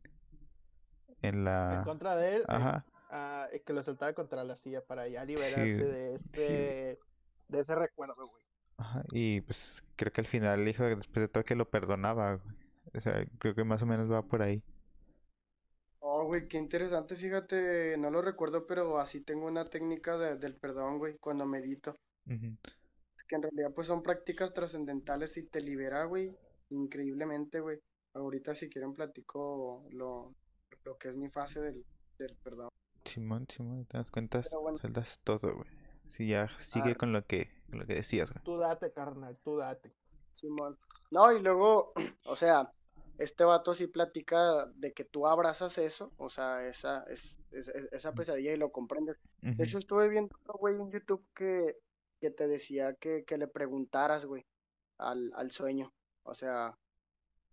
En En la... contra de él. eh, Ajá. ah, y que lo soltara contra la silla para ya Sí, liberarse de ese. De ese recuerdo, güey. Ajá. Y pues creo que al final dijo después de todo que lo perdonaba, güey. O sea, creo que más o menos va por ahí. Oh, güey, qué interesante, fíjate, no lo recuerdo, pero así tengo una técnica de- del perdón, güey, cuando medito. Que en realidad pues son prácticas trascendentales y te libera, güey, increíblemente, güey. Ahorita si quieren platico lo, lo que es mi fase del, del perdón. Simón, Simón, te das cuenta, Pero bueno. sueltas todo, güey. Sí, ya sigue Ah. con lo que, con lo que decías, güey. Tú date, carnal, tú date. Simón. No, y luego, o sea, este vato sí platica de que tú abrazas eso, o sea, esa, es, es- es- esa pesadilla y lo comprendes. De hecho, estuve viendo, güey, en YouTube que, que te decía que, que le preguntaras, güey, al, al sueño. O sea,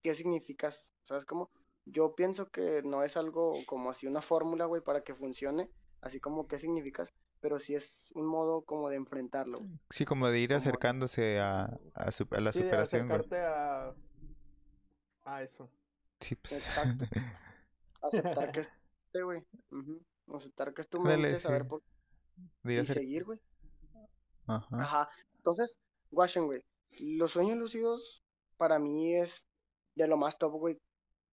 ¿qué significas? ¿Sabes cómo? Yo pienso que no es algo como así una fórmula, güey, para que funcione, así como qué significas, pero sí es un modo como de enfrentarlo. Sí, como de ir Como- acercándose a, a, su- a la Sí, de superación, acercarte a. A eso. Sí, pues. Exacto. Aceptar que es, sí, güey. Aceptar que es tu mente, saber sí. por y seguir, güey. Ajá. Ajá. Entonces, guachen, güey. Los sueños lúcidos para mí es de lo más top, güey.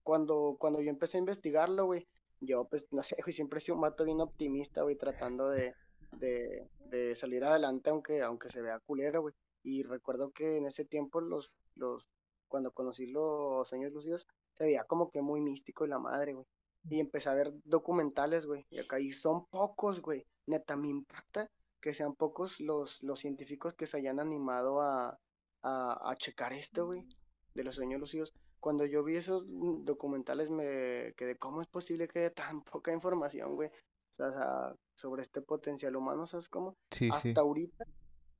Cuando, cuando yo empecé a investigarlo, güey, yo pues no sé, güey, siempre he sido un vato bien optimista, güey, tratando de, de, de salir adelante aunque, aunque se vea culero, güey. Y recuerdo que en ese tiempo los, los, cuando conocí los sueños lúcidos, se veía como que muy místico y la madre, güey. Y empecé a ver documentales, güey. Y acá, y son pocos, güey. Neta, me impacta que sean pocos los, los científicos que se hayan animado a, a, a checar esto, güey, de los sueños lúcidos. Cuando yo vi esos documentales me quedé, ¿cómo es posible que haya tan poca información, güey? O sea, sobre este potencial humano, ¿sabes cómo? Sí, sí. Hasta ahorita,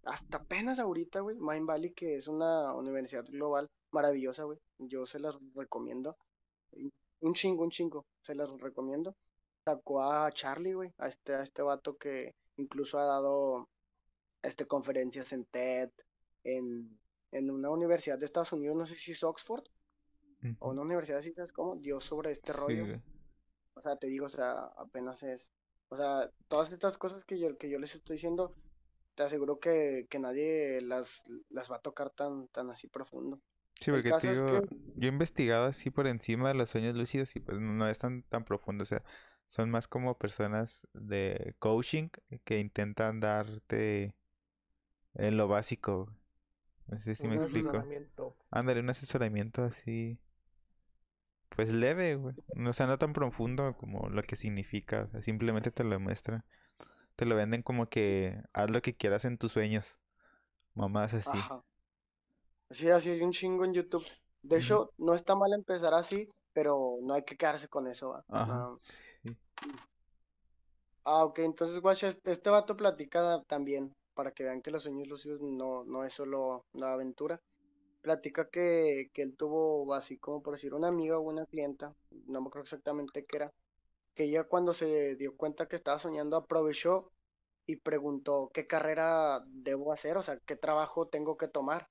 hasta apenas ahorita, güey, Mind Valley, que es una universidad global maravillosa, güey, yo se las recomiendo. Un chingo, un chingo, se las recomiendo. Sacó a Charlie, güey, a este, a este vato que incluso ha dado este, conferencias en TED, en, en una universidad de Estados Unidos, no sé si es Oxford, o una universidad así, ¿sabes cómo? Dio sobre este Sí, rollo. güey. O sea, te digo, o sea, apenas es. O sea, todas estas cosas que yo, que yo les estoy diciendo, te aseguro que, que nadie las, las va a tocar tan, tan así profundo. Sí, porque es que- yo he investigado así por encima de los sueños lúcidos y pues no es tan, tan profundo, o sea, son más como personas de coaching que intentan darte en lo básico. No sé si me explico. Ándale, un asesoramiento así, pues leve, güey. No, o sea, no tan profundo como lo que significa, o sea, simplemente te lo muestra. Te lo venden como que haz lo que quieras en tus sueños. Mamás así. Ajá. Sí, así hay un chingo en YouTube. De hecho, no está mal empezar así, pero no hay que quedarse con eso, ¿va? Ajá. Sí. Ah, ok, entonces, guacha, este, este vato platica también, para que vean que los sueños lúcidos no, no es solo una aventura. Platica que, que él tuvo, así como por decir, una amiga o una clienta, no me acuerdo exactamente qué era, que ella cuando se dio cuenta que estaba soñando aprovechó y preguntó qué carrera debo hacer, o sea, qué trabajo tengo que tomar.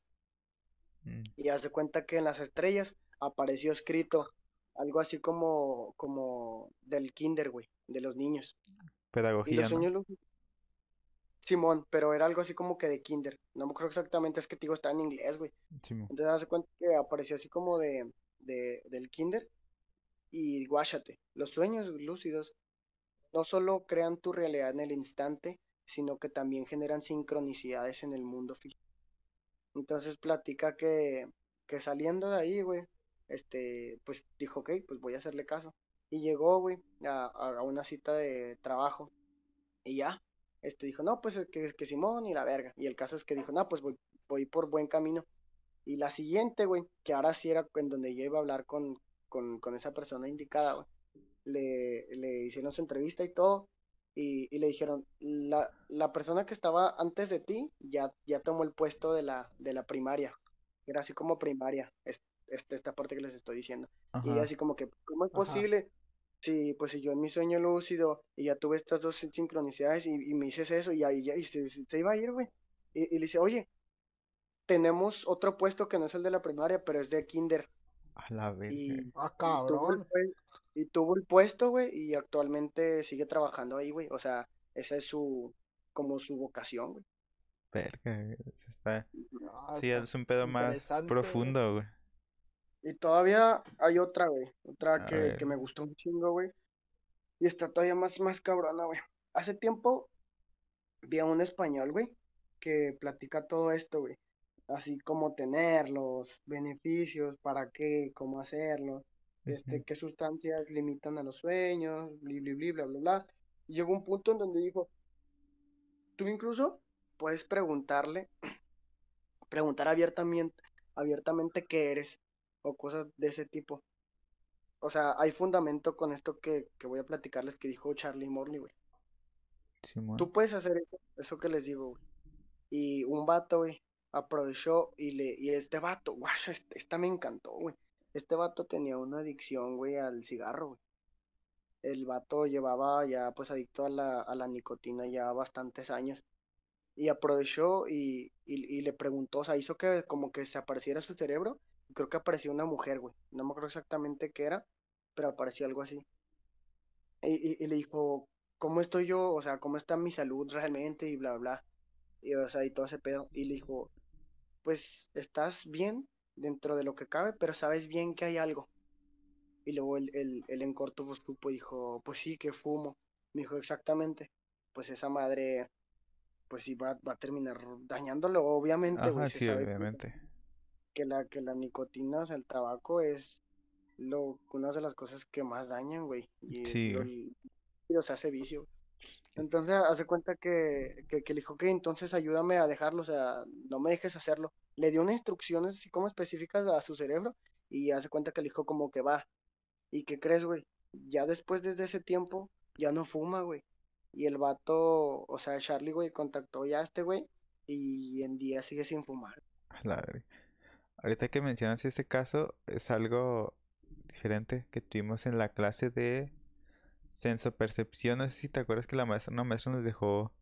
Mm. Y hace cuenta que en las estrellas apareció escrito algo así como, como del kinder, güey, de los niños. Y Pedagogía, los ¿no? Simón, pero era algo así como que de kinder. No me acuerdo exactamente, es que te digo, está en inglés, güey. Simón. Entonces hace cuenta que apareció así como de, de del kinder. Y guáchate, los sueños lúcidos no solo crean tu realidad en el instante, sino que también generan sincronicidades en el mundo físico. Entonces platica que, que saliendo de ahí, güey, este, pues dijo, ok, pues voy a hacerle caso. Y llegó, güey, a, a una cita de trabajo. Y ya, este dijo, no, pues que, que Simón y la verga. Y el caso es que dijo, no, pues voy, voy por buen camino. Y la siguiente, güey, que ahora sí era en donde yo iba a hablar con, con, con esa persona indicada, güey, le, le hicieron su entrevista y todo. Y, y le dijeron, la, la, persona que estaba antes de ti ya, ya tomó el puesto de la, de la primaria. Era así como primaria, este, esta parte que les estoy diciendo. Y así como que, ¿cómo es posible? Sí, pues si yo en mi sueño lúcido y ya tuve estas dos sincronicidades y, y me dices eso y ahí ya y se, se, iba a ir, güey. Y, y, le dice, oye, tenemos otro puesto que no es el de la primaria, pero es de kinder. A la vez. Y, ah, cabrón. Y tuvo, el, puesto, güey, y actualmente sigue trabajando ahí, güey. O sea, esa es su, como su vocación, güey. Verga, está... sí, es un pedo más profundo, güey. Y todavía hay otra, güey. Otra que, que, me gustó un chingo, güey. Y está todavía más, más cabrona, güey. Hace tiempo vi a un español, güey, que platica todo esto, güey. Así como tenerlos, beneficios, para qué, cómo hacerlo, este, qué sustancias limitan a los sueños, bli, bli, bli, bla, bla, bla. Y llegó un punto en donde dijo, tú incluso puedes preguntarle, preguntar abiertamente, abiertamente qué eres o cosas de ese tipo. O sea, hay fundamento con esto que, que voy a platicarles que dijo Charlie Morley, güey. Tú puedes hacer eso, eso que les digo, güey. Y un vato, güey, aprovechó y le, y este vato, guau, este, esta me encantó, güey. Este vato tenía una adicción, güey, al cigarro, güey. El vato llevaba ya, pues, adicto a la, nicotina ya bastantes años. Y aprovechó y, y, y le preguntó, o sea, hizo que como que se apareciera su cerebro creo que apareció una mujer, güey. No me acuerdo exactamente qué era, pero apareció algo así. Y, le dijo, ¿cómo estoy yo? O sea, ¿cómo está mi salud realmente? Y bla, bla. Y, o sea, y todo ese pedo. Y le dijo, pues estás bien dentro de lo que cabe, pero sabes bien que hay algo. Y luego el, el, el en corto pues, supo dijo, pues sí, que fumo. Me dijo, exactamente. Pues esa madre, pues sí, va, va a terminar dañándolo, obviamente, güey. Sí, obviamente que la, que la nicotina, o sea, el tabaco es lo, una de las cosas que más dañan, güey. Y sí. Lo, se hace vicio. Entonces hace cuenta que, que, que, le dijo, que entonces ayúdame a dejarlo, o sea, no me dejes hacerlo. Le dio unas instrucciones así como específicas a su cerebro y hace cuenta que le dijo como que va. ¿Y qué crees, güey? Ya después desde ese tiempo ya no fuma, güey. Y el vato, o sea, Charlie, güey, contactó ya a este güey y en día sigue sin fumar. La Ahorita que mencionas ese caso, es algo diferente que tuvimos en la clase de sensopercepción. No sé si te acuerdas que la maestra, una maestra nos dejó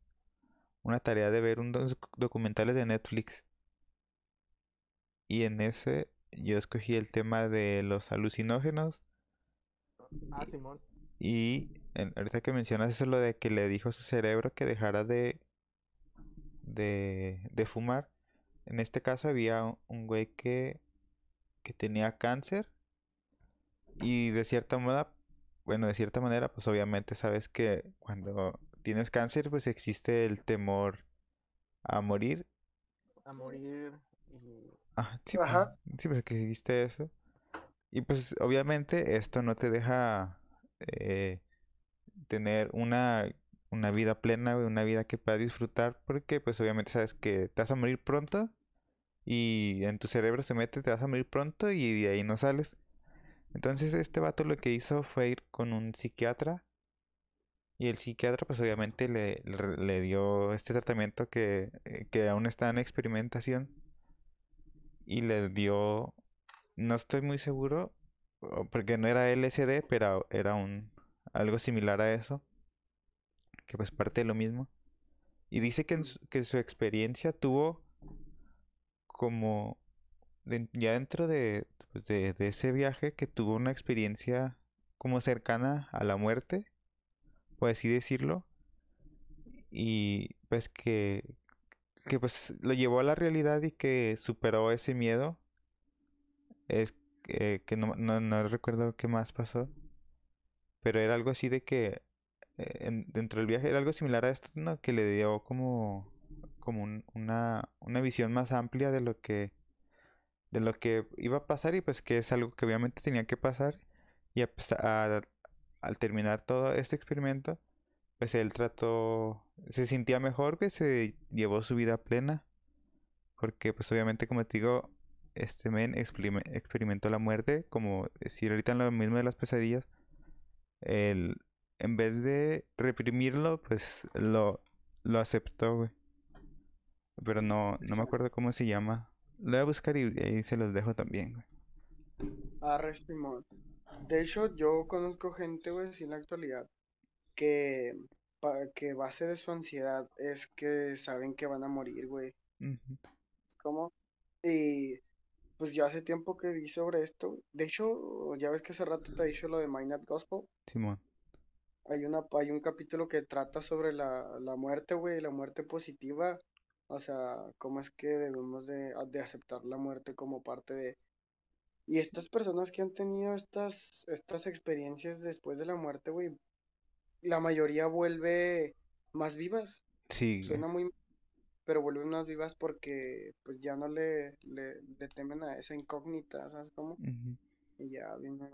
una tarea de ver unos documentales de Netflix. Y en ese yo escogí el tema de los alucinógenos. Ah, Simón. Y ahorita que mencionas eso, lo de que le dijo a su cerebro que dejara de, de, de fumar. En este caso había un güey que, que tenía cáncer y de cierta manera, bueno, de cierta manera, pues obviamente sabes que cuando tienes cáncer, pues existe el temor a morir. A morir. Y... Ah, sí, pues, Ajá. sí, pues que existe eso. Y pues obviamente esto no te deja eh, tener una una vida plena, una vida que puedas disfrutar, porque pues obviamente sabes que te vas a morir pronto y en tu cerebro se mete, te vas a morir pronto y de ahí no sales. Entonces este vato lo que hizo fue ir con un psiquiatra y el psiquiatra pues obviamente le, le, dio este tratamiento que, eh, que aún está en experimentación y le dio, no estoy muy seguro, porque no era LSD, pero era un algo similar a eso que pues parte de lo mismo. Y dice que, en su, que su experiencia tuvo como ya dentro pues, de, de, ese viaje que tuvo una experiencia como cercana a la muerte, por así decirlo, y pues que, que pues lo llevó a la realidad y que superó ese miedo. Es que no, no, no recuerdo qué más pasó, pero era algo así de que eh, dentro del viaje era algo similar a esto, ¿no? Que le dio como, como una, una visión más amplia de lo que de lo que iba a pasar y pues que es algo que obviamente tenía que pasar y al terminar todo este experimento pues él trató, se sentía mejor, que se llevó su vida plena. Porque pues obviamente como te digo, este men experime- experimentó la muerte, como decir ahorita en lo mismo de las pesadillas, él en vez de reprimirlo, pues lo, lo aceptó, güey. Pero no, no me acuerdo cómo se llama. Lo voy a buscar y ahí se los dejo también, güey. Arre, Simón. De hecho, yo conozco gente, güey, sí, en la actualidad, que, que base de su ansiedad es que saben que van a morir, güey. Ujú. ¿Cómo? Y pues yo hace tiempo que vi sobre esto. De hecho, ya ves que hace rato te he dicho lo de My Not Gospel. Simón. Hay una, hay un capítulo que trata sobre la, la muerte, güey, la muerte positiva. O sea, cómo es que debemos de, de aceptar la muerte como parte de... Y estas personas que han tenido estas, estas experiencias después de la muerte, güey, la mayoría vuelve más vivas. Sí. Suena muy... Pero vuelven más vivas porque pues ya no le, le, le temen a esa incógnita, ¿sabes cómo? Ujú. Y ya vienen...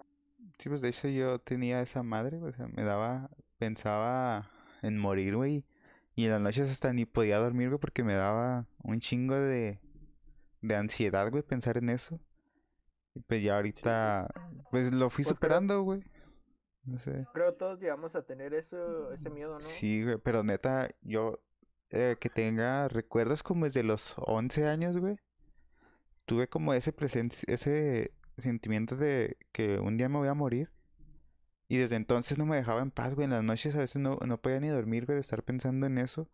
Sí, pues de hecho yo tenía esa madre, o sea, me daba, pensaba en morir, güey. Y en las noches hasta ni podía dormir, güey, porque me daba un chingo de, de ansiedad, güey, pensar en eso. Y pues ya ahorita, pues lo fui Pues creo- superando, güey. No sé. Creo todos llegamos a tener eso, ese miedo, ¿no? Sí, güey, pero neta, yo eh, que tenga recuerdos como desde los 11 años, güey. Tuve como ese presen- ese sentimiento de que un día me voy a morir. Y desde entonces no me dejaba en paz, güey. En las noches a veces no, no podía ni dormir, güey, de estar pensando en eso.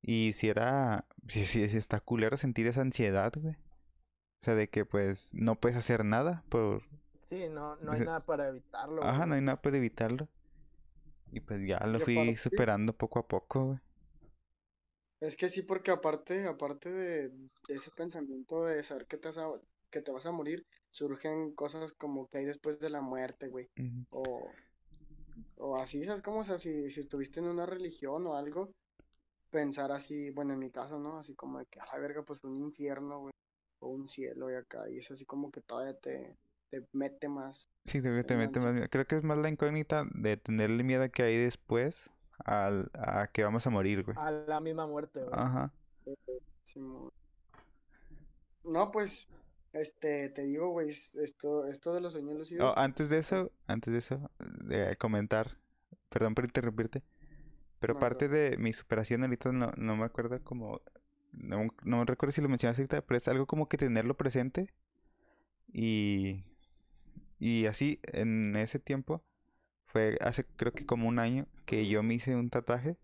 Y si era, si, si, si está culero sentir esa ansiedad, güey. O sea, de que pues no puedes hacer nada por... Sí, no, no hay nada para evitarlo, Ajá, güey. no hay nada para evitarlo. Y pues ya lo fui aparte- superando poco a poco, güey. Es que sí, porque aparte, aparte de, de ese pensamiento de saber que te vas a, que te vas a morir, surgen cosas como que hay después de la muerte, güey. O, o así, ¿sabes cómo? O sea, si, si estuviste en una religión o algo, pensar así, bueno, en mi caso, ¿no? Así como de que a la verga, pues un infierno, güey, o un cielo y acá, y es así como que todavía te, te mete más. Sí, creo que te mete más miedo. Creo que es más la incógnita de tenerle miedo a que hay después al, a que vamos a morir, güey. A la misma muerte, güey. Ajá. No, pues, este, te digo, güey, es- esto, esto de los sueños Oh, lúcidos, antes de eso, antes de eso, de comentar, perdón por interrumpirte, pero No, parte de mi superación ahorita no, no me acuerdo como, no, no recuerdo si lo mencionaste ahorita, pero es algo como que tenerlo presente y, y así en ese tiempo, fue hace creo que como un año que yo me hice un tatuaje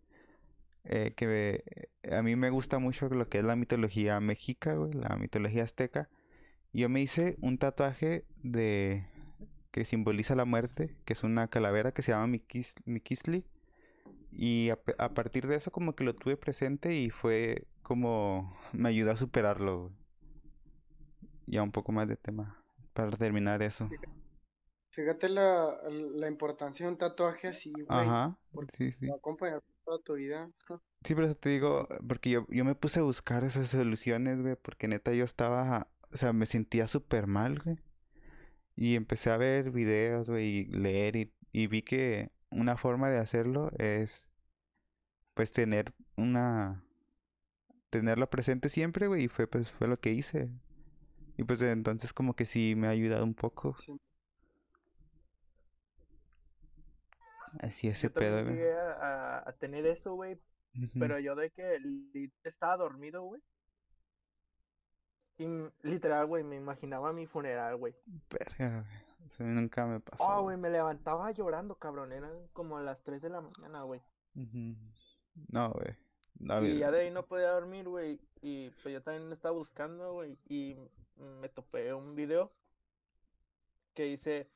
eh, que me- a mí me gusta mucho lo que es la mitología mexica, güey, la mitología azteca. Yo me hice un tatuaje de que simboliza la muerte, que es una calavera que se llama Mikis- Mikisli. Y a, a partir de eso como que lo tuve presente y fue como me ayudó a superarlo. Ya un poco más de tema para terminar eso. Fíjate la, la importancia de un tatuaje así, güey, Ajá. porque Sí, sí. va a acompañar toda tu vida. Sí, pero eso te digo, porque yo, yo me puse a buscar esas soluciones, güey, porque neta yo estaba, o sea, me sentía súper mal, güey. Y empecé a ver videos, güey, y leer, y, y vi que una forma de hacerlo es, pues, tener una, tenerlo presente siempre, güey, y fue, pues, fue lo que hice. Y pues entonces como que sí me ha ayudado un poco. Sí. Así ese Yo pedo, güey. llegué a, tener eso, güey, pero yo de que estaba dormido, güey. Y literal, güey, me imaginaba mi funeral, güey. Verga, güey. Eso nunca me pasó. Oh, güey. me levantaba llorando, cabrón. Eran como a las 3 de la mañana, güey. No, güey. No, Y ya de ahí no podía dormir, güey. Y pues yo también estaba buscando, güey. Y me topé un video que dice,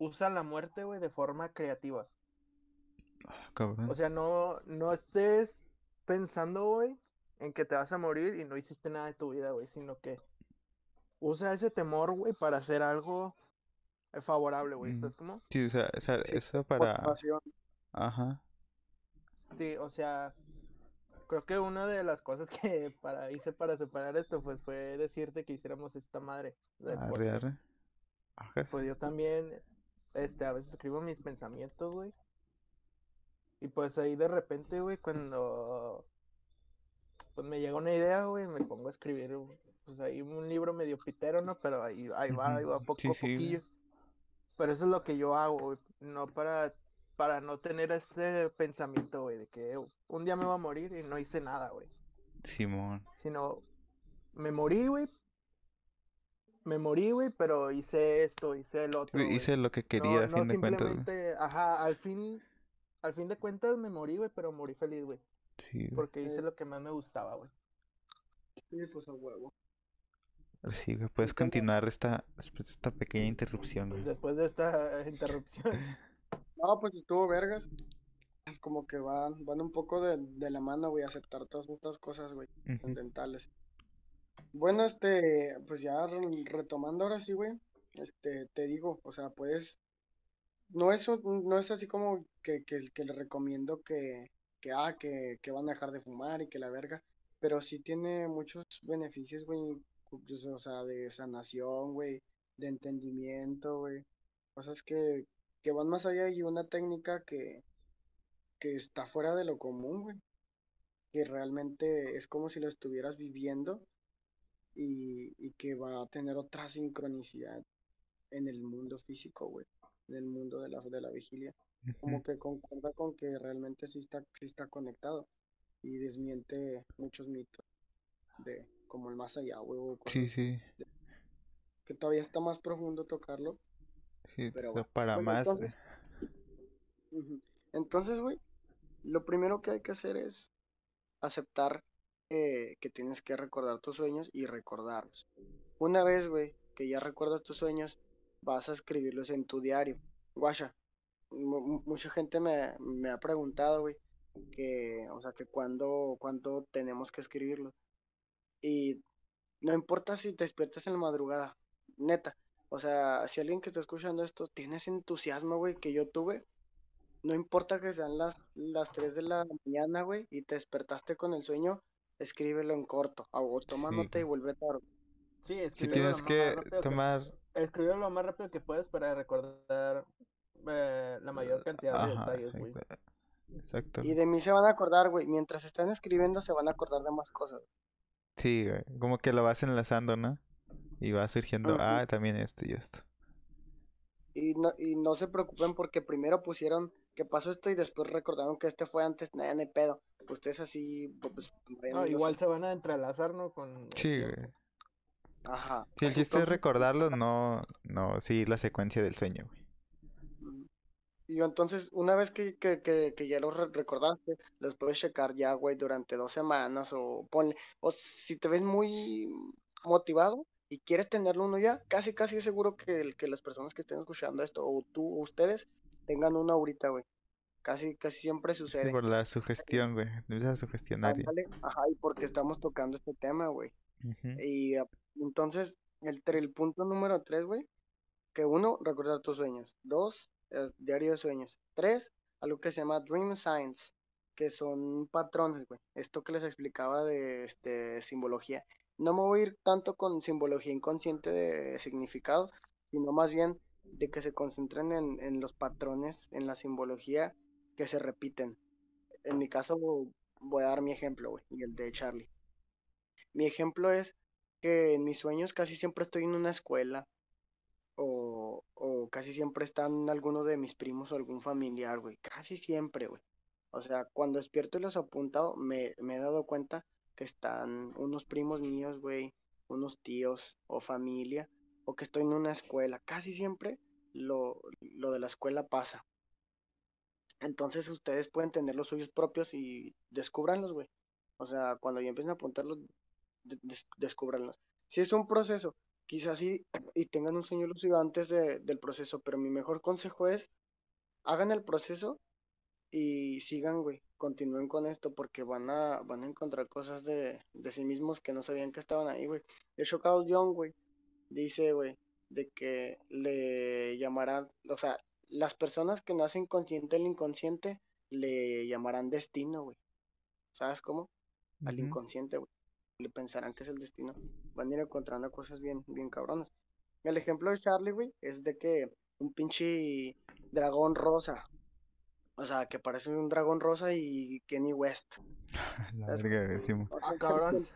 usa la muerte, güey, de forma creativa. Ah, cabrón. O sea, no, no estés pensando, güey, en que te vas a morir y no hiciste nada de tu vida, güey, sino que usa ese temor, güey, para hacer algo eh, favorable, güey. Mm. ¿Sabes cómo? Sí, o sea, o sea, Sí, eso para... Motivación. Ajá. Sí, o sea, creo que una de las cosas que para hice para separar esto, pues fue decirte que hiciéramos esta madre Arre, arre. Ajá. Pues yo también, este, a veces escribo mis pensamientos, güey. Y pues ahí de repente, güey, cuando pues me llega una idea, güey, me pongo a escribir, pues ahí un libro medio pitero, ¿no? Pero ahí, ahí va, ahí va poco Sí, a sí, poquillo. Pero eso es lo que yo hago, güey, no para, para no tener ese pensamiento, güey, de que un día me voy a morir y no hice nada, güey. Simón. Sino, me morí, güey. Me morí, güey, pero hice esto, hice el otro, güey. Hice lo que quería, No, a no fin de cuentas. ajá, al fin, al fin de cuentas me morí, güey, pero morí feliz, güey. Sí. Porque hice lo que más me gustaba, güey. Sí, pues a huevo. Sí, güey, puedes continuar esta, después de esta pequeña interrupción, güey. Después de esta interrupción. No, pues estuvo vergas. Es como que van, van un poco de, de la mano, güey, aceptar todas estas cosas, güey, Ujú. trascendentales. Bueno, este, pues ya re- retomando ahora sí, güey, este, te digo, o sea, puedes, no es, no es así como que, que, que le recomiendo que, que, ah, que, que van a dejar de fumar y que la verga, pero sí tiene muchos beneficios, güey, pues, o sea, de sanación, güey, de entendimiento, güey, cosas que, que van más allá y una técnica que, que está fuera de lo común, güey, que realmente es como si lo estuvieras viviendo y, y que va a tener otra sincronicidad en el mundo físico, güey, en el mundo de la, de la vigilia. Como que concuerda con que realmente sí está, sí está conectado y desmiente muchos mitos de como el más allá, güey, Sí, sí. que todavía está más profundo tocarlo. Sí, Pero bueno, para bueno, más. entonces- Ujú. Entonces, güey, lo primero que hay que hacer es aceptar eh, que tienes que recordar tus sueños y recordarlos. Una vez, güey, que ya recuerdas tus sueños, vas a escribirlos en tu diario. Guasha, mu- mu- mucha gente me, me ha preguntado, güey, que, o sea, que cuándo, cuándo tenemos que escribirlo. Y no importa si te despiertas en la madrugada, neta. O sea, si alguien que está escuchando esto tiene ese entusiasmo, güey, que yo tuve, no importa que sean las, las 3 de la mañana, güey, y te despertaste con el sueño, escríbelo en corto. O toma Sí, y vuelve a Sí, escribirlo tienes que que- tomar. escribirlo lo más rápido que puedes para recordar eh, la mayor cantidad de detalles, güey. exacto. Y de mí se van a acordar, güey. Mientras están escribiendo, se van a acordar de más cosas. Sí, güey, como que lo vas enlazando, ¿no? Y va surgiendo, Ujú. ah, también esto y esto. Y no, y no se preocupen porque primero pusieron que pasó esto y después recordaron que este fue antes. Nada, no hay pedo. Ustedes así, pues, No, igual se van a entrelazar, ¿no? Con Sí, güey. Ajá. Sí, el chiste es recordarlo, no, no seguir la secuencia del sueño, güey. Mm. Y entonces, una vez que, que, que, que ya los re- recordaste, los puedes checar ya, güey, durante dos semanas o ponle, o si te ves muy motivado y quieres tenerlo uno ya, casi, casi es seguro que, el- que las personas que estén escuchando esto, o tú, o ustedes, tengan uno ahorita, güey. Casi, casi siempre Sí, sucede. por la sugestión, güey. Empiezas a sugestionar. ajá, y porque estamos tocando este tema, güey. Y ah, entonces, el punto número tres, güey, que uno, recordar tus sueños. Dos, el diario de sueños. Tres, algo que se llama Dream Science, que son patrones, güey. Esto que les explicaba de este, simbología. No me voy a ir tanto con simbología inconsciente de significado, sino más bien de que se concentren en, en los patrones, en la simbología que se repiten. En mi caso, voy a dar mi ejemplo, güey, y el de Charlie. Mi ejemplo es que en mis sueños casi siempre estoy en una escuela o, o casi siempre están alguno de mis primos o algún familiar, güey. Casi siempre, güey. O sea, cuando despierto y los apuntado, me, me he dado cuenta están unos primos míos, güey, unos tíos o familia, o que estoy en una escuela. Casi siempre lo, lo de la escuela pasa. Entonces ustedes pueden tener los suyos propios y descúbranlos, güey. O sea, cuando ya empiecen a apuntarlos, de- des- descúbranlos. Si es un proceso, quizás sí, y tengan un sueño lúcido antes de- del proceso, pero mi mejor consejo es, hagan el proceso y sigan, güey, continúen con esto porque van a, van a encontrar cosas de, de sí mismos que no sabían que estaban ahí, güey. Hecho, Carl Jung, güey, dice, güey, de que le llamarán, o sea, las personas que nacen consciente del inconsciente le llamarán destino, güey. ¿Sabes cómo? Al inconsciente, güey. Le pensarán que es el destino. Van a ir encontrando cosas bien, bien cabronas. El ejemplo de Charlie, güey, es de que un pinche dragón rosa O sea, que parece un dragón rosa y Kenny West. La verga, Simón. O Ah, sea, cabrón.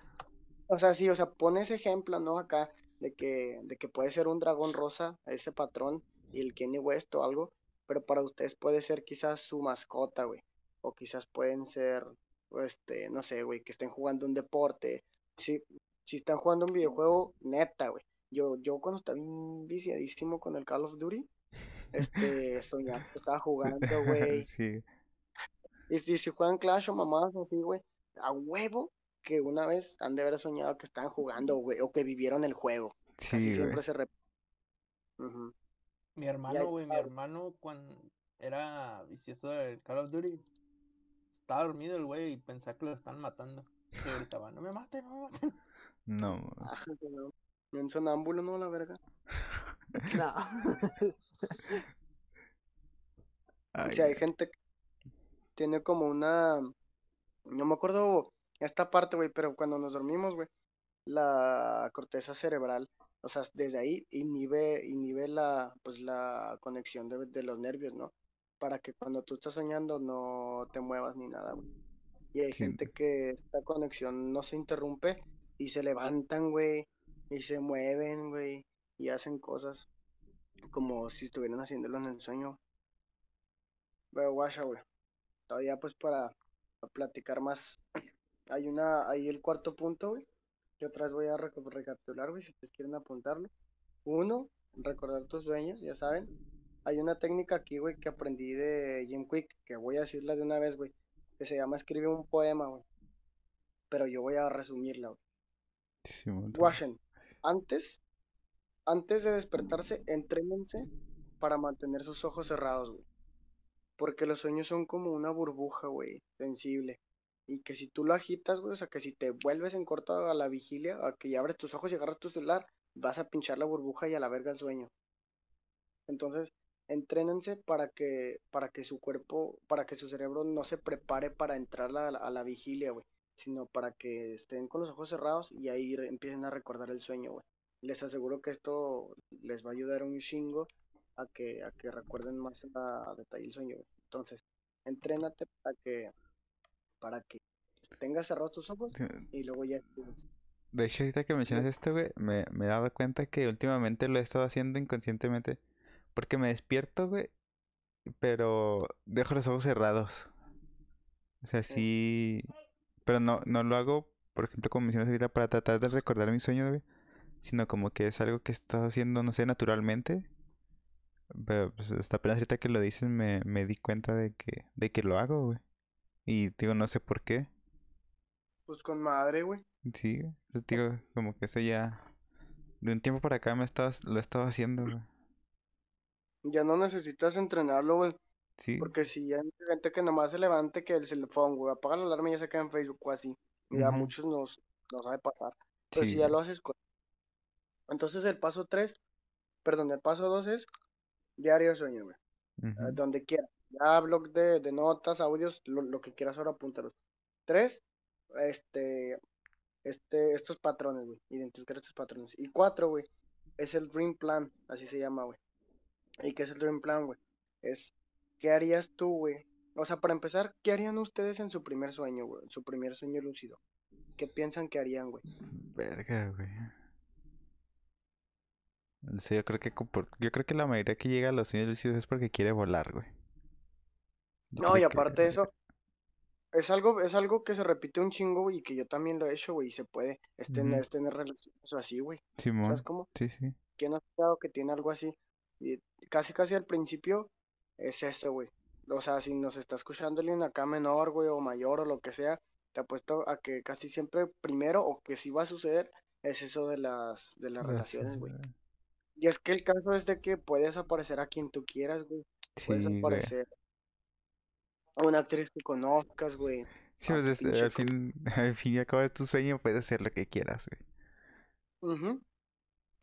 O sea, sí, o sea, pone ese ejemplo, ¿no? Acá, de que, de que puede ser un dragón rosa, ese patrón, y el Kenny West o algo, pero para ustedes puede ser quizás su mascota, güey. O quizás pueden ser, este, no sé, güey, que estén jugando un deporte. Si, si están jugando un videojuego, neta, güey. Yo, yo cuando estaba bien viciadísimo con el Call of Duty, este, que estaba jugando, güey. Sí, Y si, si juegan Clash o mamadas así, güey, a huevo que una vez han de haber soñado que estaban jugando, güey, o que vivieron el juego. Así sí, siempre güey. se repite. Mi hermano, güey, mi hermano cuando era vicioso del Call of Duty, estaba dormido el güey y pensaba que lo estaban matando. Y gritaba, no me maten, no me maten. No, Ah, no. En sonámbulo, ¿no? La verga. No. Ay, Si hay gente que tiene como una. No me acuerdo esta parte, güey, pero cuando nos dormimos, güey, la corteza cerebral, o sea, desde ahí inhibe, inhibe la, pues, la conexión de, de los nervios, ¿no? Para que cuando tú estás soñando no te muevas ni nada, güey. Y hay Sí. gente que esta conexión no se interrumpe y se levantan, güey, y se mueven, güey, y hacen cosas como si estuvieran haciéndolo en el sueño. Pero guacha, güey. Todavía pues para, para platicar más. Hay una, ahí el cuarto punto, güey. Que otra vez voy a reca- recapitular, güey, si ustedes quieren apuntarlo. Uno, recordar tus sueños, ya saben. Hay una técnica aquí, güey, que aprendí de Jim Quick, que voy a decirla de una vez, güey, que se llama escribe un poema, güey. Pero yo voy a resumirla, güey. Simón. Washen, antes, antes de despertarse, entrénense para mantener sus ojos cerrados, güey. Porque los sueños son como una burbuja, güey, sensible. Y que si tú lo agitas, güey, o sea, que si te vuelves en corto a la vigilia, a que ya abres tus ojos y agarras tu celular, vas a pinchar la burbuja y a la verga el sueño. Entonces, entrénense para que, para que su cuerpo, para que su cerebro no se prepare para entrar a la, a la vigilia, güey, sino para que estén con los ojos cerrados y ahí empiecen a recordar el sueño, güey. Les aseguro que esto les va a ayudar un chingo a que, a que recuerden más a, detalle el sueño. Entonces, entrénate para que, para que tengas cerrados tus ojos y luego ya. De hecho, ahorita que mencionas esto, güey, me, me he dado cuenta que últimamente lo he estado haciendo inconscientemente. Porque me despierto, güey, pero dejo los ojos cerrados. O sea, sí. Pero no, no lo hago, por ejemplo, como mencionas ahorita, para tratar de recordar mi sueño, güey. Sino como que es algo que estás haciendo, no sé, naturalmente. Pero pues, hasta apenas ahorita que lo dices me, me di cuenta de que, de que lo hago, güey. Y digo, no sé por qué. Pues con madre, güey. Sí, digo, como que eso ya. De un tiempo para acá me estás, lo he estado haciendo, güey. Ya no necesitas entrenarlo, güey. Sí, Porque si hay mucha gente que nomás se levante que el teléfono, güey, apaga la alarma y ya se queda en Facebook o así. Y a Ujú. muchos nos, nos sabe pasar. Pero sí, si ya lo haces con... Entonces el paso 3, perdón, el paso 2 es diario de sueño, güey. Ujú. donde quieras. Ya blog de, de notas, audios, lo, lo que quieras ahora apúntalos. 3, este, este, estos patrones, güey. Identificar estos patrones. Y 4, güey, es el Dream Plan, así se llama, güey. ¿Y qué es el Dream Plan, güey? Es, ¿qué harías tú, güey? O sea, para empezar, ¿qué harían ustedes en su primer sueño, güey? En su primer sueño lúcido. ¿Qué piensan que harían, güey? Verga, güey. Sí, yo creo que por- yo creo que la mayoría que llega a los sueños lúcidos es porque quiere volar, güey. Yo No, y que- aparte de eso, es algo, es algo que se repite un chingo, güey, y que yo también lo he hecho, güey, y se puede, es tener, es tener relaciones así, güey. Simón, ¿Sabes cómo? sí, sí. ¿Quién ha escuchado que tiene algo así? Y casi, casi al principio es esto, güey. O sea, si nos está escuchando alguien acá menor, güey, o mayor, o lo que sea, te apuesto a que casi siempre primero, o que sí va a suceder, es eso de las, de las Las- relaciones, güey. Y es que el caso es de que puedes aparecer a quien tú quieras, güey. Puedes Sí, güey. aparecer a una actriz que conozcas, güey. Sí, pues tu es- pinche al fin, al fin y al cabo de tu sueño puedes hacer lo que quieras, güey. Ujú,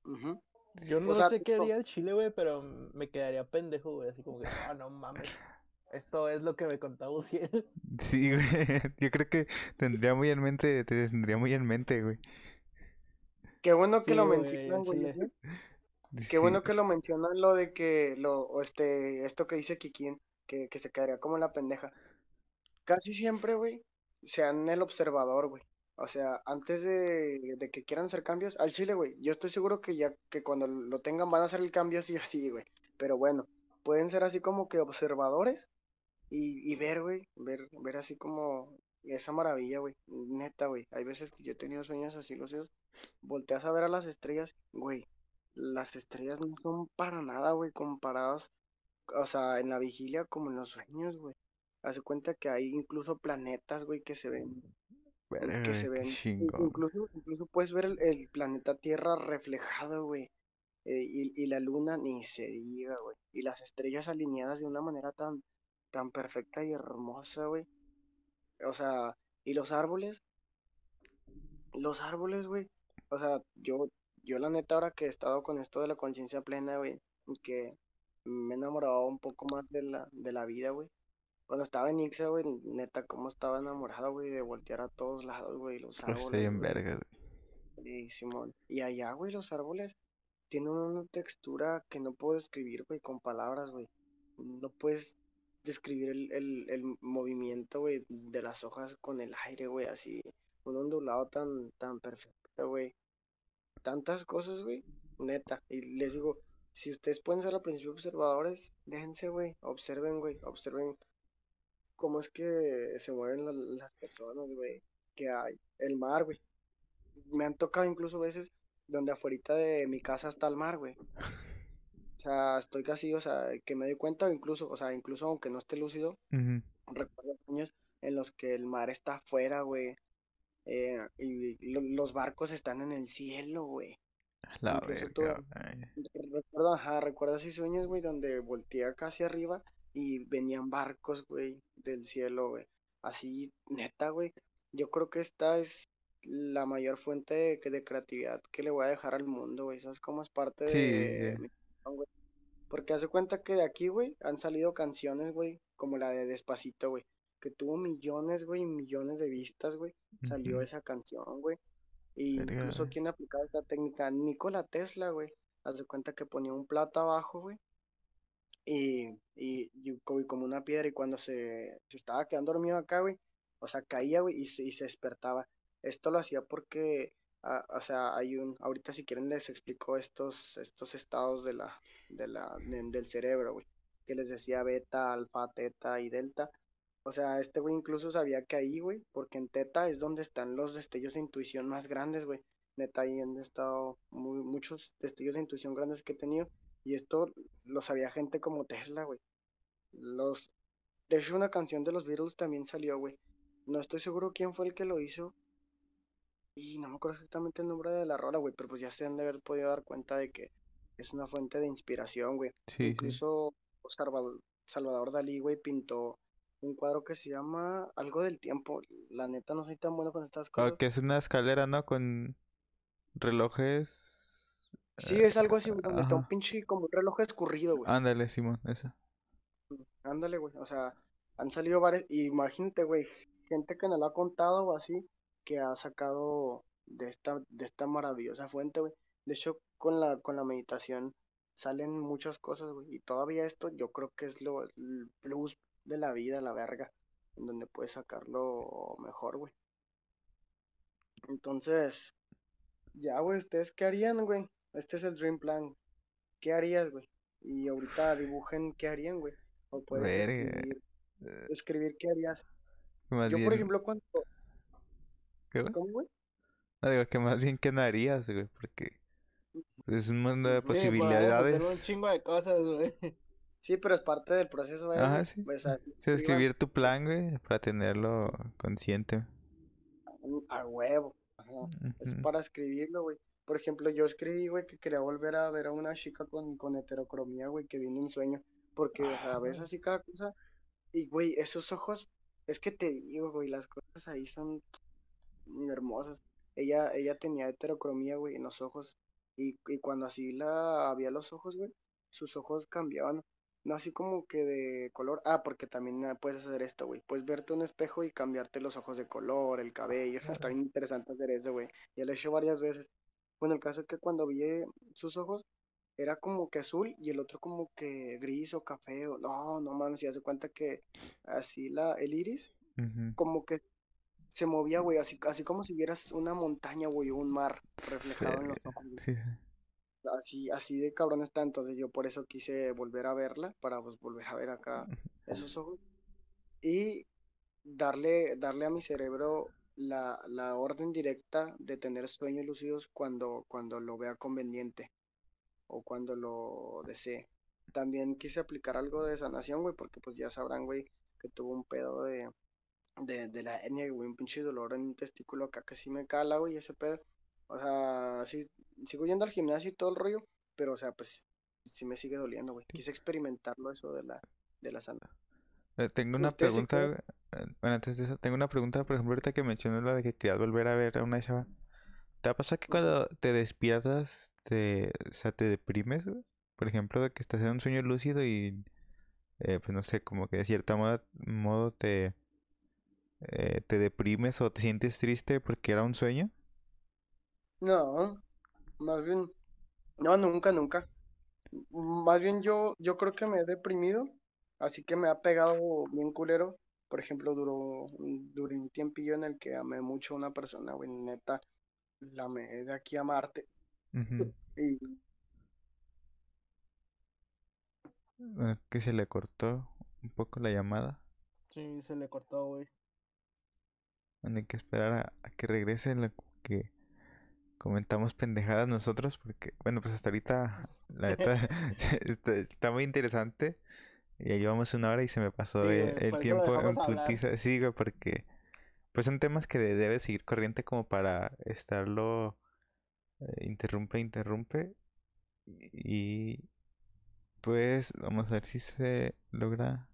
ujú. Yo no sea, sé qué haría el chile, güey, pero me quedaría pendejo, güey. Así como que, ah, no mames. Esto es lo que me contaba Uciel. Sí, güey. Yo creo que tendría muy en mente, te tendría muy en mente, güey. Qué bueno que Sí, lo güey, mencionan, güey. Qué bueno que lo mencionan lo de que lo, este, esto que dice Kikín, que, que se quedaría como la pendeja. Casi siempre, güey, sean el observador, güey. O sea, antes de, de que quieran hacer cambios, al chile, güey, yo estoy seguro que ya que cuando lo tengan van a hacer el cambio sí o sí, güey. Pero bueno, pueden ser así como que observadores y, y ver, güey, ver, ver así como esa maravilla, güey. Neta, güey. Hay veces que yo he tenido sueños así lúcidos. Volteas a ver a las estrellas, güey. Las estrellas no son para nada, güey, comparadas, o sea, en la vigilia como en los sueños, güey. Hace cuenta que hay incluso planetas, güey, que se ven, que se ven. Incluso, incluso puedes ver el, el planeta Tierra reflejado, güey. eh, y, y la luna ni se diga, güey. Y las estrellas alineadas de una manera tan, tan perfecta y hermosa, güey. O sea, y los árboles, los árboles, güey. O sea, yo, yo la neta ahora que he estado con esto de la conciencia plena, güey, que me he enamorado un poco más de la, de la vida, güey. Cuando estaba en Ixa, güey, neta, cómo estaba enamorado, güey, de voltear a todos lados, güey, los árboles, bien güey. verga, Y Simón. Y allá, güey, los árboles tienen una textura que no puedo describir, güey, con palabras, güey. No puedes describir el, el, el movimiento, güey, de las hojas con el aire, güey, así. Un ondulado tan, tan perfecto, güey. Tantas cosas, güey, neta. Y les digo, si ustedes pueden ser al principio observadores, déjense, güey, observen, güey, observen cómo es que se mueven la- las personas, güey, que hay. El mar, güey. Me han tocado incluso veces donde afuera de mi casa está el mar, güey. O sea, estoy casi, o sea, que me doy cuenta, incluso, o sea, incluso aunque no esté lúcido, recuerdo años en los que el mar está afuera, güey. Eh, y lo- los barcos están en el cielo, güey. La verga, recuerdo, ajá, recuerdo así sueños, güey, donde volteé casi arriba y venían barcos, güey, del cielo, güey. Así, neta, güey. Yo creo que esta es la mayor fuente de, de creatividad que le voy a dejar al mundo, güey. ¿Sabes cómo es parte Sí, de güey? Porque hace cuenta que de aquí, güey, han salido canciones, güey, como la de Despacito, güey, que tuvo millones, güey, millones de vistas, güey. Salió esa canción, güey. Y Verga, incluso quien aplicaba esta técnica, Nikola Tesla, güey. Haz de cuenta que ponía un plato abajo, güey, y, y, y co- y como una piedra, y cuando se, se estaba quedando dormido acá, güey, o sea, caía, güey, y se, y se despertaba. Esto lo hacía porque, ah, o sea, hay un, ahorita si quieren les explico estos, estos estados de la, de la, de- del cerebro, güey, que les decía beta, alfa, teta y delta. O sea, este güey incluso sabía que ahí, güey, porque en teta es donde están los destellos de intuición más grandes, güey. Neta, ahí han estado muy, muchos destellos de intuición grandes que he tenido. Y esto lo sabía gente como Tesla, güey. Los... De hecho, una canción de los Beatles también salió, güey. No estoy seguro quién fue el que lo hizo. Y no me acuerdo exactamente el nombre de la rola, güey. Pero pues ya se han de haber podido dar cuenta de que es una fuente de inspiración, güey. Sí, sí. Incluso Salvador, Salvador Dalí, güey, pintó un cuadro que se llama Algo del Tiempo. La neta no soy tan bueno con estas Ah, cosas. que es una escalera, ¿no? Con relojes. Sí, eh, es algo así, güey, donde está un pinche como un reloj escurrido, güey. Ándale, Simón, esa. Ándale, güey. O sea, han salido varios. y Imagínate, güey. Gente que nos lo ha contado o así, que ha sacado de esta, de esta maravillosa fuente, güey. De hecho, con la, con la meditación salen muchas cosas, güey. Y todavía esto yo creo que es lo, el plus de la vida, la verga. En donde puedes sacarlo mejor, güey. Entonces, ya, güey, ¿ustedes qué harían, güey? Este es el Dream Plan. ¿Qué harías, güey? Y ahorita dibujen qué harían, güey. O puedes Verga. escribir, eh, escribir qué harías. más Yo, por ejemplo, cuando... ¿Qué, güey? ¿Cómo, güey? No, digo que más bien que no harías, güey, porque es un mundo de Sí, hacer un posibilidades. chingo de cosas, güey. Sí, pero es parte del proceso, güey. Ajá, sí. Pues así Sí, escriban escribir tu plan, güey, para tenerlo consciente. a huevo. Ajá. Es para escribirlo, güey. Por ejemplo, yo escribí, güey, que quería volver a ver a una chica con, con heterocromía, güey, que viene un sueño. Porque, o sea, ves Ah. así cada cosa. Y, güey, esos ojos, es que te digo, güey, las cosas ahí son hermosas. Ella, ella tenía heterocromía, güey, en los ojos. Y, y cuando así la había los ojos, güey, sus ojos cambiaban. No así como que de color. Ah, porque también ah, puedes hacer esto, güey. Puedes verte un espejo y cambiarte los ojos de color, el cabello. Está bien interesante hacer eso, güey. Ya lo he hecho varias veces. Bueno, el caso es que cuando vi eh, sus ojos, era como que azul y el otro como que gris o café. O, no, no mames, si hace cuenta que así la, el iris como que se movía, güey, así, así como si vieras una montaña, güey, o un mar reflejado en los ojos, güey. Sí, sí. Así, así de cabrón está, entonces yo por eso quise volver a verla, para pues volver a ver acá esos ojos y darle, darle a mi cerebro la, la orden directa de tener sueños lúcidos cuando, cuando lo vea conveniente o cuando lo desee. También quise aplicar algo de sanación, güey, porque pues ya sabrán, güey, que tuvo un pedo de, de, de la hernia, güey, un pinche dolor en un testículo acá que sí me cala, güey, ese pedo. O sea, sí, sigo yendo al gimnasio y todo el rollo, pero o sea, pues sí me sigue doliendo, güey. Quise experimentarlo eso de la, de la sanación. Eh, Tengo una sí pregunta. Eh, bueno, antes de eso, tengo una pregunta, por ejemplo, ahorita que mencionas la de que querías volver a ver a una chava. ¿Te ha pasado que cuando te despiertas, te, o sea, te deprimes, güey? Por ejemplo, de que estás en un sueño lúcido y, eh, pues no sé, como que de cierta modo, modo te, eh, te deprimes o te sientes triste porque era un sueño. No, más bien, no, nunca, nunca. Más bien yo, yo creo que me he deprimido, así que me ha pegado bien culero. Por ejemplo, duró, un- duré un tiempillo en el que amé mucho a una persona, güey, neta, la amé de aquí a Marte. Y Bueno, que se le cortó un poco la llamada. Sí, se le cortó, güey. Bueno, hay que esperar a, a que regrese en lo que comentamos pendejadas nosotros, porque, bueno, pues hasta ahorita, la neta, está, está muy interesante. Ya llevamos una hora y se me pasó Sí, el tiempo en putiza. Sí, güey, porque, pues son temas que de- debe seguir corriente como para estarlo eh, interrumpe, interrumpe. Y, pues, vamos a ver si se logra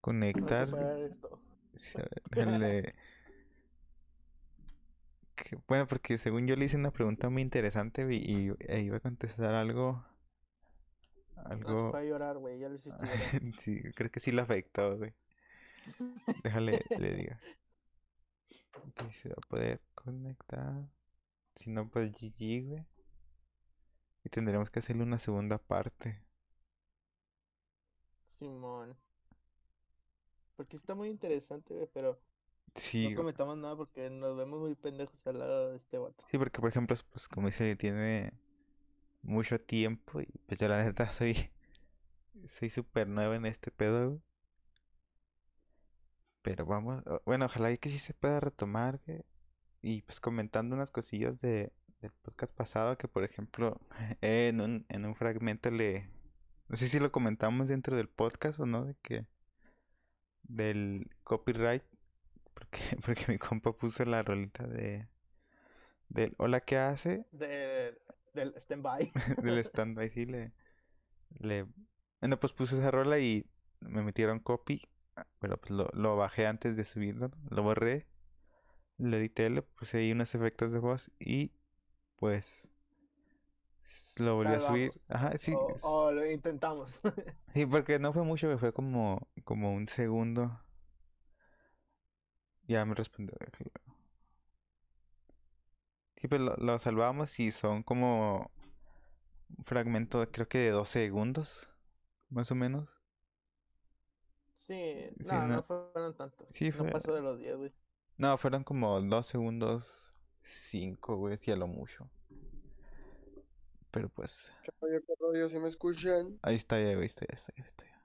conectar. Esto. Sí, a ver, déjale- que- Bueno, porque según yo le hice una pregunta muy interesante y, e iba a contestar algo, No se algo, fue a llorar, güey. Ya lo hiciste llorar. sí, creo que sí lo afectó, güey. Déjale, le digo. Que se va a poder conectar. Si no, pues GG, güey. Y tendremos que hacerle una segunda parte. Simón. Porque está muy interesante, güey, pero Sí, no comentamos nada porque nos vemos muy pendejos al lado de este vato. Sí, porque por ejemplo, pues como dice, tiene mucho tiempo y pues yo la neta soy soy súper nuevo en este pedo, güey. Pero vamos, bueno, ojalá y que sí se pueda retomar, güey. Y pues comentando unas cosillas de, del podcast pasado, que por ejemplo, en un, en un fragmento le, no sé si lo comentamos dentro del podcast o no, de que del copyright, porque, porque mi compa puso la rolita de, del hola, ¿qué hace? De, del stand-by. del stand-by, sí, le, le... Bueno, pues puse esa rola y me metieron copy, ah, pero pues lo, lo bajé antes de subirlo, lo borré, lo edité, le puse ahí unos efectos de voz y pues lo volví a subir. Ajá, sí, O, lo intentamos. sí, porque no fue mucho, fue como, como un segundo. Ya me respondió. Sí, pues lo, lo salvamos y son como un fragmento, creo que de dos segundos, más o menos. Sí, Sí, no, no no. fueron tantos. Sí, No fue- pasó de los 10, güey. No, fueron como dos segundos, cinco, güey, si a lo mucho. Pero pues, ¿Qué rollo, qué rollo? ¿Sí me escuchan? ahí está ya, güey, está ya, está ya, está ya.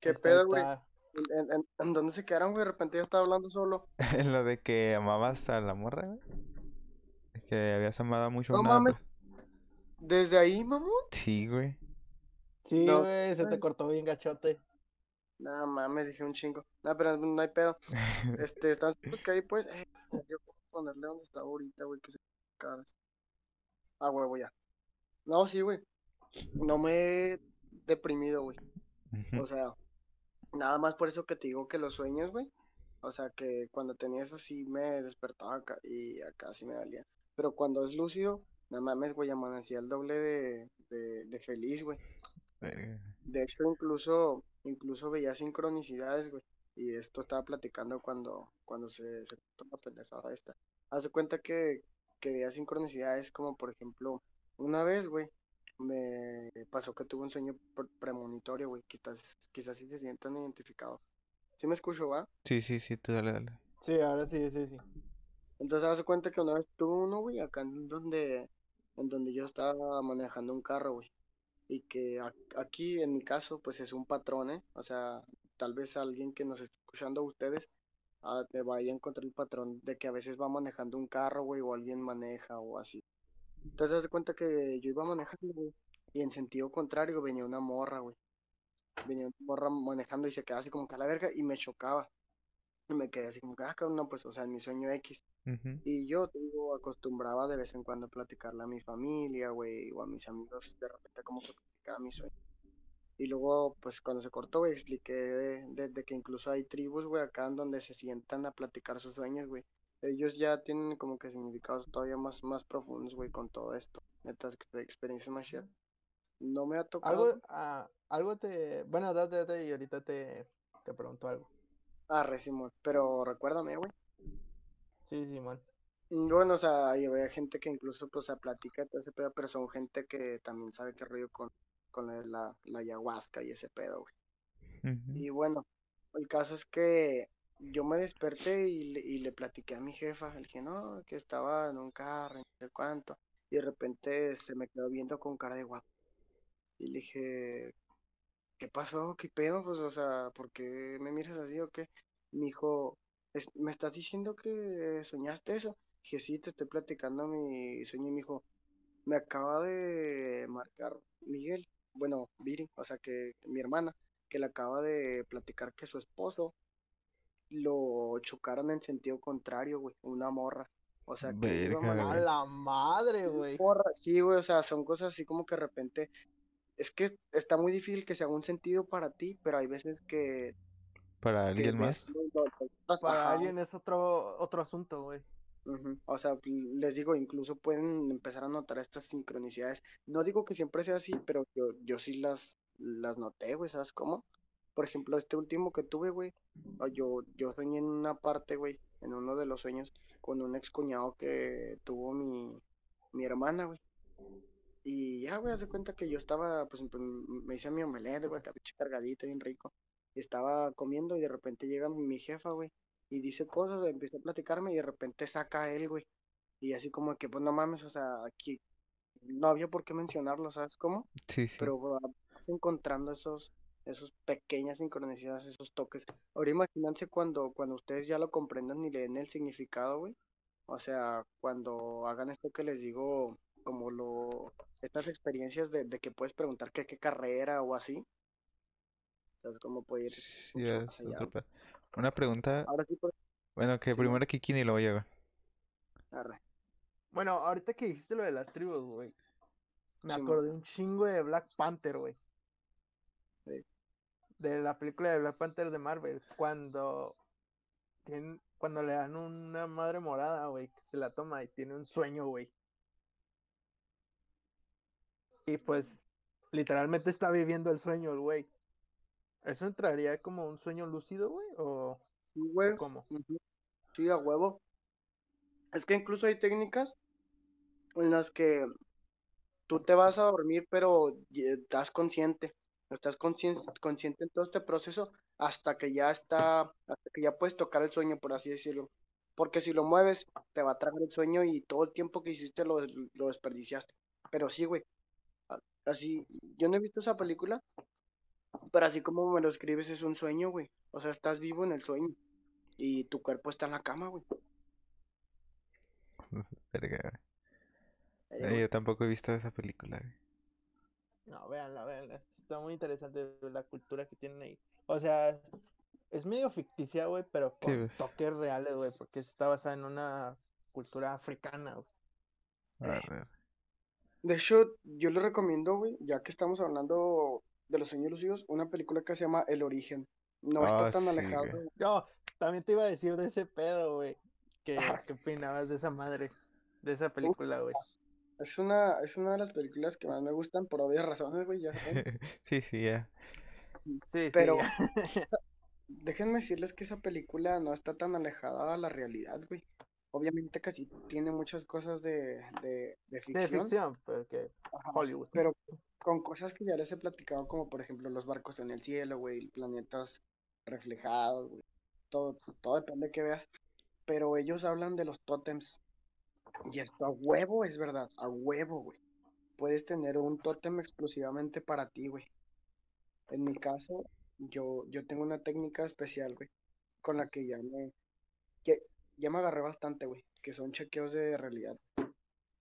¿Qué pedo, güey? está. ¿En, en, en dónde se quedaron, güey? De repente yo estaba hablando solo. Lo de que amabas a la morra, güey. De que habías amado mucho a No mames. ¿Desde ahí, mamón? Sí, güey. Sí, No, güey, se te cortó bien gachote. No mames, dije un chingo. No, pero no hay pedo. Este, están pues que ahí, pues. Eh, yo puedo ponerle donde está ahorita, güey, que se caras. Ah, huevo, ya. No, sí, güey. No me he deprimido, güey. O sea, nada más por eso que te digo que los sueños, güey. O sea, que cuando tenía eso sí me despertaba acá y acá sí me valía. Pero cuando es lúcido, no mames, güey, amanecía el doble de, de, de feliz, güey. De hecho, incluso, incluso veía sincronicidades, güey. Y esto estaba platicando cuando, cuando se, se la pendejada esta. Haz de cuenta que, que veía sincronicidades como, por ejemplo, una vez, güey, me pasó que tuve un sueño pre- premonitorio, güey. Quizás, quizás sí se sientan identificados. ¿Sí me escucho, va? Sí, sí, sí, tú dale, dale. Sí, ahora sí, sí, sí. Entonces, haz cuenta que una vez tuve uno, güey, acá en donde, en donde yo estaba manejando un carro, güey. Y que a- aquí, en mi caso, pues es un patrón, ¿eh? O sea, tal vez alguien que nos esté escuchando a ustedes ah, te vaya a encontrar el patrón de que a veces va manejando un carro, güey, o alguien maneja o así. Entonces, haz de cuenta que yo iba manejando, güey, y en sentido contrario venía una morra, güey. Venía una morra manejando y se quedaba así como que a la verga y me chocaba. Y me quedé así como que, ah, cabrón, no, pues, o sea, en mi sueño X. Y yo, digo, acostumbraba de vez en cuando a platicarle a mi familia, güey, o a mis amigos, de repente como que platicaba mi sueño. Y luego, pues cuando se cortó, güey, expliqué de, de- de que incluso hay tribus, güey, acá en donde se sientan a platicar sus sueños, güey. Ellos ya tienen como que significados todavía más, más profundos, güey, con todo esto. Netas, experiencias más. No me ha tocado. Algo, ah, algo te. Bueno, date, date y ahorita te, te pregunto algo. Ah, re, Simón, pero recuérdame, güey. Sí, Simón. Mm, Bueno, o sea, hay, hay gente que incluso pues se platica y todo ese pedo, pero son gente que también sabe qué rollo con, con la, la, la ayahuasca y ese pedo, güey. Y bueno, el caso es que yo me desperté y le, y platiqué a mi jefa, le dije, no, que estaba en un carro, y no sé cuánto, y de repente se me quedó viendo con cara de guapo. Y le dije, ¿qué pasó? ¿Qué pedo? Pues, o sea, ¿por qué me miras así o qué? Me dijo, "Es- ¿me estás diciendo que soñaste eso? Dije, sí, te estoy platicando mi sueño. Y me dijo, me acaba de marcar Miguel, bueno, Viri, o sea, que mi hermana, que le acaba de platicar que su esposo lo chocaron en sentido contrario, güey, una morra. O sea, que iba A la madre, güey. morra, sí, güey, o sea, son cosas así como que de repente, es que está muy difícil que se haga un sentido para ti, pero hay veces que, Para que alguien más. lo- Para ajá, alguien es otro, otro asunto, güey. O sea, les digo, incluso pueden empezar a notar estas sincronicidades. No digo que siempre sea así, pero yo, yo sí las, las noté, güey, ¿sabes cómo? Por ejemplo, este último que tuve, güey, ah, yo, yo soñé en una parte, güey, en uno de los sueños, con un ex cuñado que tuvo mi, mi hermana, güey. Y ya, güey, haz de cuenta que yo estaba, pues, pues, me hice mi omelette, güey, acá pinche cargadito, bien rico. Estaba comiendo y de repente llega mi, jefa, güey, y dice cosas, güey, empieza a platicarme y de repente saca a él, güey. Y así como que, pues, no mames, o sea, aquí no había por qué mencionarlo, ¿sabes cómo? Sí, sí. Pero güey, vas encontrando esos, esos pequeñas sincronicidades, esos toques. Ahora imagínense cuando, cuando ustedes ya lo comprendan y le den el significado, güey. O sea, cuando hagan esto que les digo, como lo, estas experiencias de, de que puedes preguntar que qué carrera o así. ¿Sabes cómo puede ir Sí, mucho más allá? Una pregunta. Ahora sí, pues, Bueno, que Sí, primero Kiki y luego güey. arre. Bueno, ahorita que dijiste lo de las tribus, güey. Me acordé un chingo de Black Panther, güey. Sí. De la película de Black Panther de Marvel. Cuando tienen, cuando le dan una madre morada, güey, que se la toma y tiene un sueño, güey. Y pues, literalmente está viviendo el sueño el güey. ¿Eso entraría como un sueño lúcido, güey? ¿O Sí, güey. cómo? Sí, a huevo. Es que incluso hay técnicas en las que tú te vas a dormir, pero estás consciente. Estás conscien- consciente en todo este proceso hasta que ya está, hasta que ya puedes tocar el sueño, por así decirlo. Porque si lo mueves, te va a tragar el sueño y todo el tiempo que hiciste lo, lo desperdiciaste. Pero sí, güey. Así, yo no he visto esa película, pero así como me lo escribes, es un sueño, güey. O sea, estás vivo en el sueño y tu cuerpo está en la cama, güey. Verga, güey. Eh, güey. Yo tampoco he visto esa película. güey. No, véanla, véanla. Está muy interesante la cultura que tienen ahí. O sea, es medio ficticia, güey, pero con pues. toques reales, güey, porque está basada en una cultura africana, güey. De hecho, yo le recomiendo, güey, ya que estamos hablando de los sueños lúcidos, una película que se llama El Origen. No está Ah, tan sí, alejado. güey. No, también te iba a decir de ese pedo, güey. ¿Qué, qué opinabas de esa madre? De esa película, güey. Es una, es una de las películas que más me gustan por obvias razones, güey, ya saben. sí, sí, ya. Sí, sí. Pero déjenme decirles que esa película no está tan alejada a la realidad, güey. obviamente casi tiene muchas cosas de, de, de De ficción, ficción, porque ajá, Hollywood. pero con cosas que ya les he platicado, como por ejemplo los barcos en el cielo, güey, planetas reflejados, güey, todo, todo depende de que veas, pero ellos hablan de los tótems, y esto a huevo es verdad, a huevo, güey. Puedes tener un tótem exclusivamente para ti, güey. En mi caso, yo, yo tengo una técnica especial, güey, con la que ya me, ya me agarré bastante, güey, que son chequeos de realidad.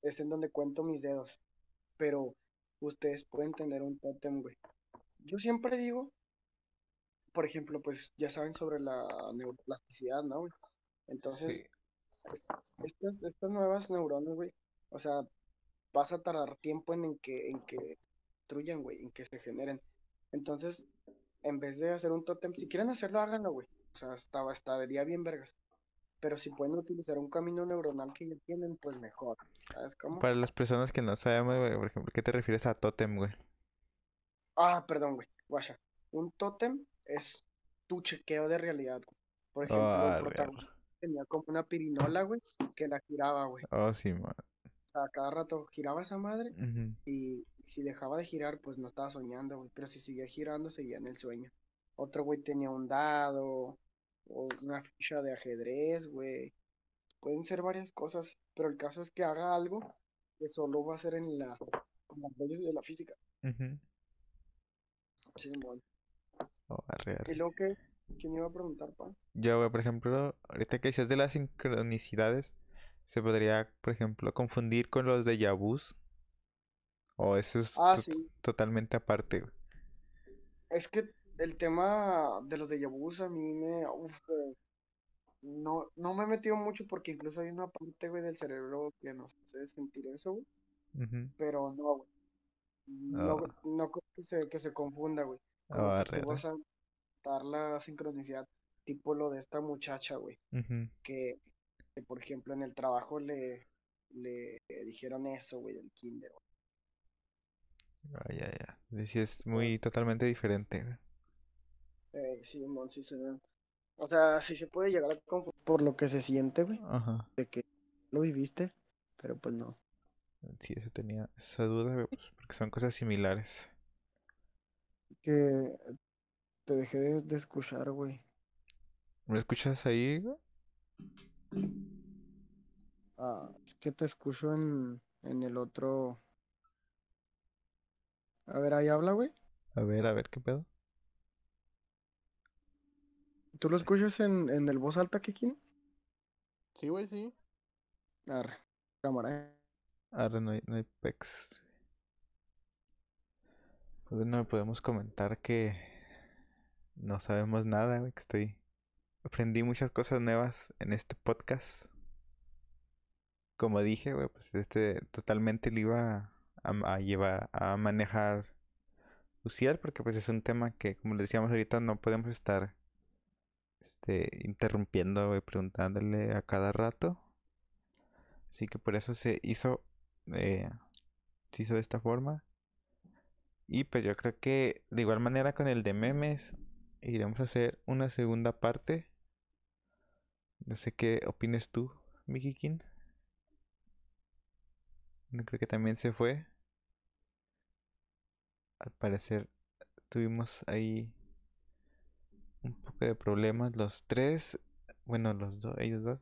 Es en donde cuento mis dedos, pero ustedes pueden tener un tótem, güey. Yo siempre digo, por ejemplo, pues ya saben sobre la neuroplasticidad, ¿no, güey? Entonces. Es- estas, estas nuevas neuronas, güey, o sea, vas a tardar tiempo en, en que, en que construyan, güey, en que se generen. Entonces, en vez de hacer un tótem, si quieren hacerlo, háganlo, güey. O sea, estaba, estaría bien vergas. Pero si pueden utilizar un camino neuronal que ya tienen, pues mejor. ¿Sabes cómo? Para las personas que no sabemos, güey, por ejemplo, ¿qué te refieres a tótem, güey? Ah, perdón, güey. Guacha. Un tótem es tu chequeo de realidad, güey. Por ejemplo, Ah, el protagonista tenía como una pirinola, güey, que la giraba, güey. Oh, sí, man. O sea, cada rato giraba esa madre y si dejaba de girar, pues no estaba soñando, güey. Pero si seguía girando, seguía en el sueño. Otro güey tenía un dado o una ficha de ajedrez, güey. Pueden ser varias cosas, pero el caso es que haga algo que solo va a ser en la, con las leyes de la física. Sí, mon. Oh. Y luego que, ¿quién iba a preguntar, pa? Yo, por ejemplo, ahorita que dices de las sincronicidades, se podría, por ejemplo, confundir con los de vus. O eso es Ah, to- sí. totalmente aparte. Es que el tema de los déjà vus a mí me, uf, no, no me he metido mucho porque incluso hay una parte, güey, del cerebro que nos hace sentir eso, güey. Pero no, güey. No, Ah. no creo que se, que se confunda, güey. Oh, que tú real. vas a dar la sincronicidad, tipo lo de esta muchacha, güey, que, que, por ejemplo en el trabajo le, le dijeron eso, güey, del kinder. güey. Ah, ya, ya. Sí, es muy totalmente diferente. Eh, sí, mon, sí se. O sea, sí se puede llegar a confundir por lo que se siente, güey, Ajá. de que lo viviste, pero pues no. Sí, eso tenía esa duda, pues, porque son cosas similares. Que te dejé de, de escuchar, güey. ¿Me escuchas ahí, güey? Ah, es que te escucho en, en el otro. A ver, ahí habla, güey. A ver, a ver, ¿qué pedo? ¿Tú lo escuchas en, en el voz alta, Kikin? Sí, güey, sí. Arre, cámara. Ahora no hay, no hay pex. Pues bueno, podemos comentar que no sabemos nada, güey, que estoy... Aprendí muchas cosas nuevas en este podcast. Como dije, güey, pues este totalmente lo iba a, llevar, a manejar Uciel, porque pues es un tema que, como le decíamos ahorita, no podemos estar este, interrumpiendo, güey, preguntándole a cada rato. Así que por eso se hizo, eh, se hizo de esta forma. Y pues yo creo que de igual manera con el de memes iremos a hacer una segunda parte. No sé qué opines tú, Mickey King. No creo que también se fue. Al parecer tuvimos ahí un poco de problemas los tres. Bueno, los dos, ellos dos.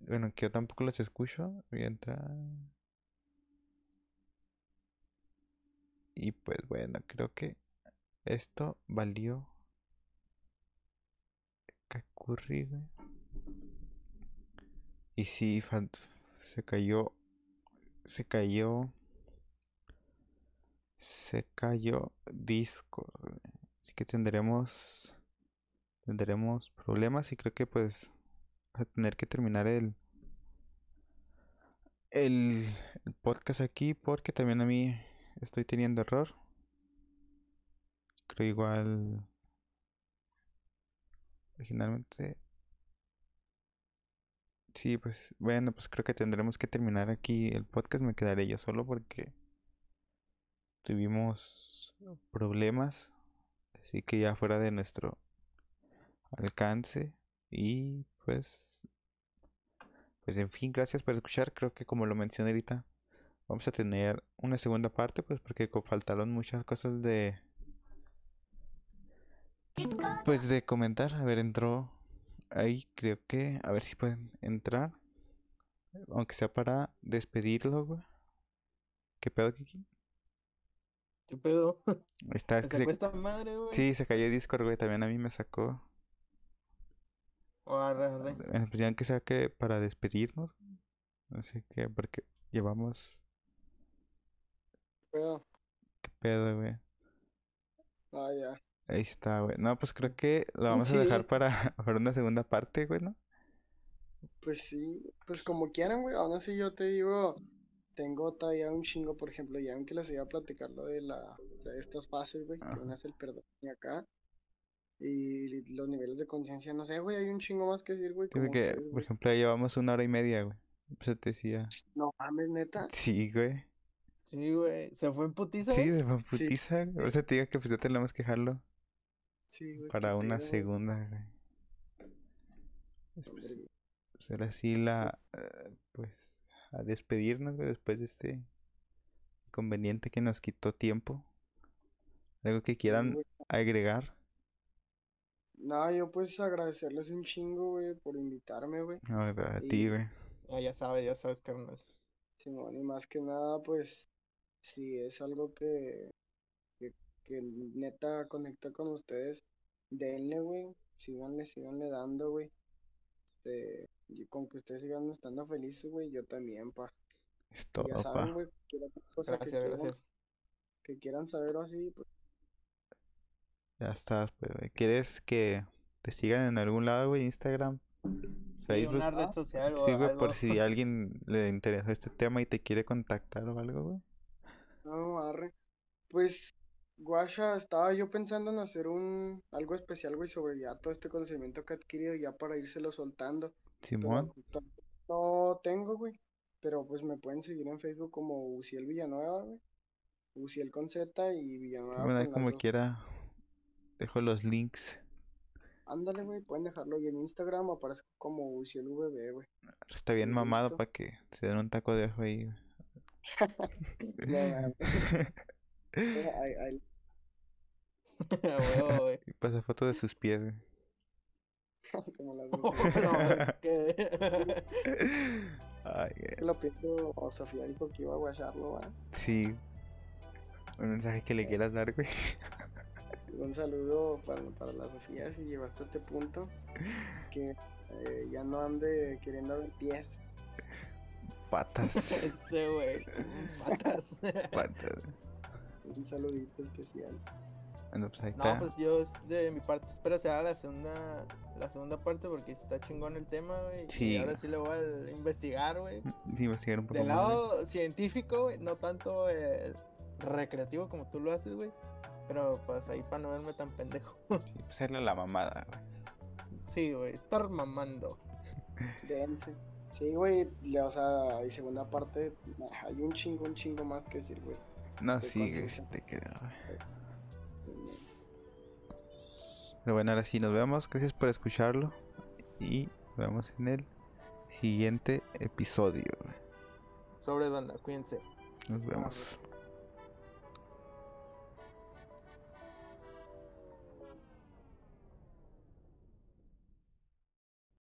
Bueno, que yo tampoco los escucho. Voy. Y pues bueno, creo que esto valió. Kakuri, güey. Y sí, se cayó. Se cayó. Se cayó Discord. Así que tendremos. Tendremos problemas y creo que pues. A tener que terminar el. El, el podcast aquí porque también a mí estoy teniendo error. Creo igual. Originalmente. Sí, pues bueno, pues creo que tendremos que terminar aquí el podcast. Me quedaré yo solo porque tuvimos problemas. Así que ya fuera de nuestro alcance. Y pues, pues en fin, gracias por escuchar. Creo que como lo mencioné ahorita, vamos a tener una segunda parte, pues porque faltaron muchas cosas de... Pues de comentar. A ver, entró ahí, creo que... A ver si pueden entrar. Aunque sea para despedirlo, güey. ¿Qué pedo, Kiki? ¿Qué pedo? Está, ¿Me que sacó se- esta madre, güey? Sí, se cayó Discord, güey. También a mí me sacó. Oh, arre, arre. Eh, Pues ya que sea que para despedirnos. No sé qué, porque llevamos. Pero, ¿Qué pedo, güey? ah, ya. Ahí está, güey. No, pues creo que lo vamos a dejar Sí. para, para una segunda parte, güey, ¿no? Pues sí, pues como quieran, güey. Aún así yo te digo, tengo todavía un chingo, por ejemplo, ya aunque les iba a platicar lo de la, de estas fases, güey, que una es el perdón y acá. Y los niveles de conciencia, no sé, güey, hay un chingo más que decir, güey, Sí, como porque, ustedes, por güey. ejemplo, ya llevamos una hora y media, güey. Pues te decía. No mames, neta. Sí, güey. Sí, güey. ¿Se fue en putiza? Sí, se fue en Sí. putiza. güey. Por eso te digo que pues ya tenemos que dejarlo Sí, güey, para una pedo, segunda, güey. Pues, pues, pues, ahora sí la, eh, pues, a despedirnos, güey, después de este inconveniente que nos quitó tiempo. Algo que quieran agregar. No, yo pues agradecerles un chingo, güey, por invitarme, güey. No, a ti, güey. Ah, ya sabes, ya sabes, carnal. Simón, y más que nada, pues, si es algo que, que, neta conecta con ustedes, denle, güey, síganle, síganle dando, güey. Este, y con que ustedes sigan estando felices, güey, yo también, pa. Es todo, ya saben, güey, cosa que Gracias, quieran, gracias. que quieran saber o así, pues, Ya estás, pues, güey. ¿Quieres que te sigan en algún lado, güey? Instagram, Sí, Facebook. una red social o Sí, güey, algo. por si a alguien le interesó este tema y te quiere contactar o algo, güey. no, arre. Pues, guacha, estaba yo pensando en hacer un, algo especial, güey, sobre ya todo este conocimiento que he adquirido ya para írselo soltando. Simón. no tengo, güey. Pero pues me pueden seguir en Facebook como Uciel Villanueva, güey. Uciel con Z y Villanueva Bueno, ahí como quiera, dejo los links. Ándale, güey, pueden dejarlo. Y en Instagram aparece como Uciel VB, güey. Está bien mamado para que se den un taco de ojo ahí. No. Ahí- ahí-. Y pasa foto de sus pies, güey. como las Oh, dos. no, ¿qué? Ay. Lo pienso, o Sofía dijo que iba a guacharlo, ¿va? Sí. Un mensaje que le quieras dar, güey. Un saludo para, para la Sofía si llegó hasta este punto. Que eh, ya no ande queriendo ver pies. Patas. Ese, güey. Patas. Patas. Un saludito especial. Bueno, pues ahí No, está. pues yo de mi parte espero sea la segunda, la segunda parte porque está chingón el tema, güey. Sí. Y ahora sí le voy a investigar, güey. Sí, investigar un poco Del más. güey. lado científico, güey, no tanto eh, recreativo como tú lo haces, güey. Pero pues ahí para no verme tan pendejo. Sí, pues hacerle la mamada, güey. sí, güey, estar mamando. Dense. Sí, güey, le- o sea, y segunda parte, hay un chingo, un chingo más que decir, güey. No, sí, te creo, güey. Pero bueno, ahora sí, nos vemos. Gracias por escucharlo. Y nos vemos en el siguiente episodio. Sobre dónde, cuídense. Nos vemos.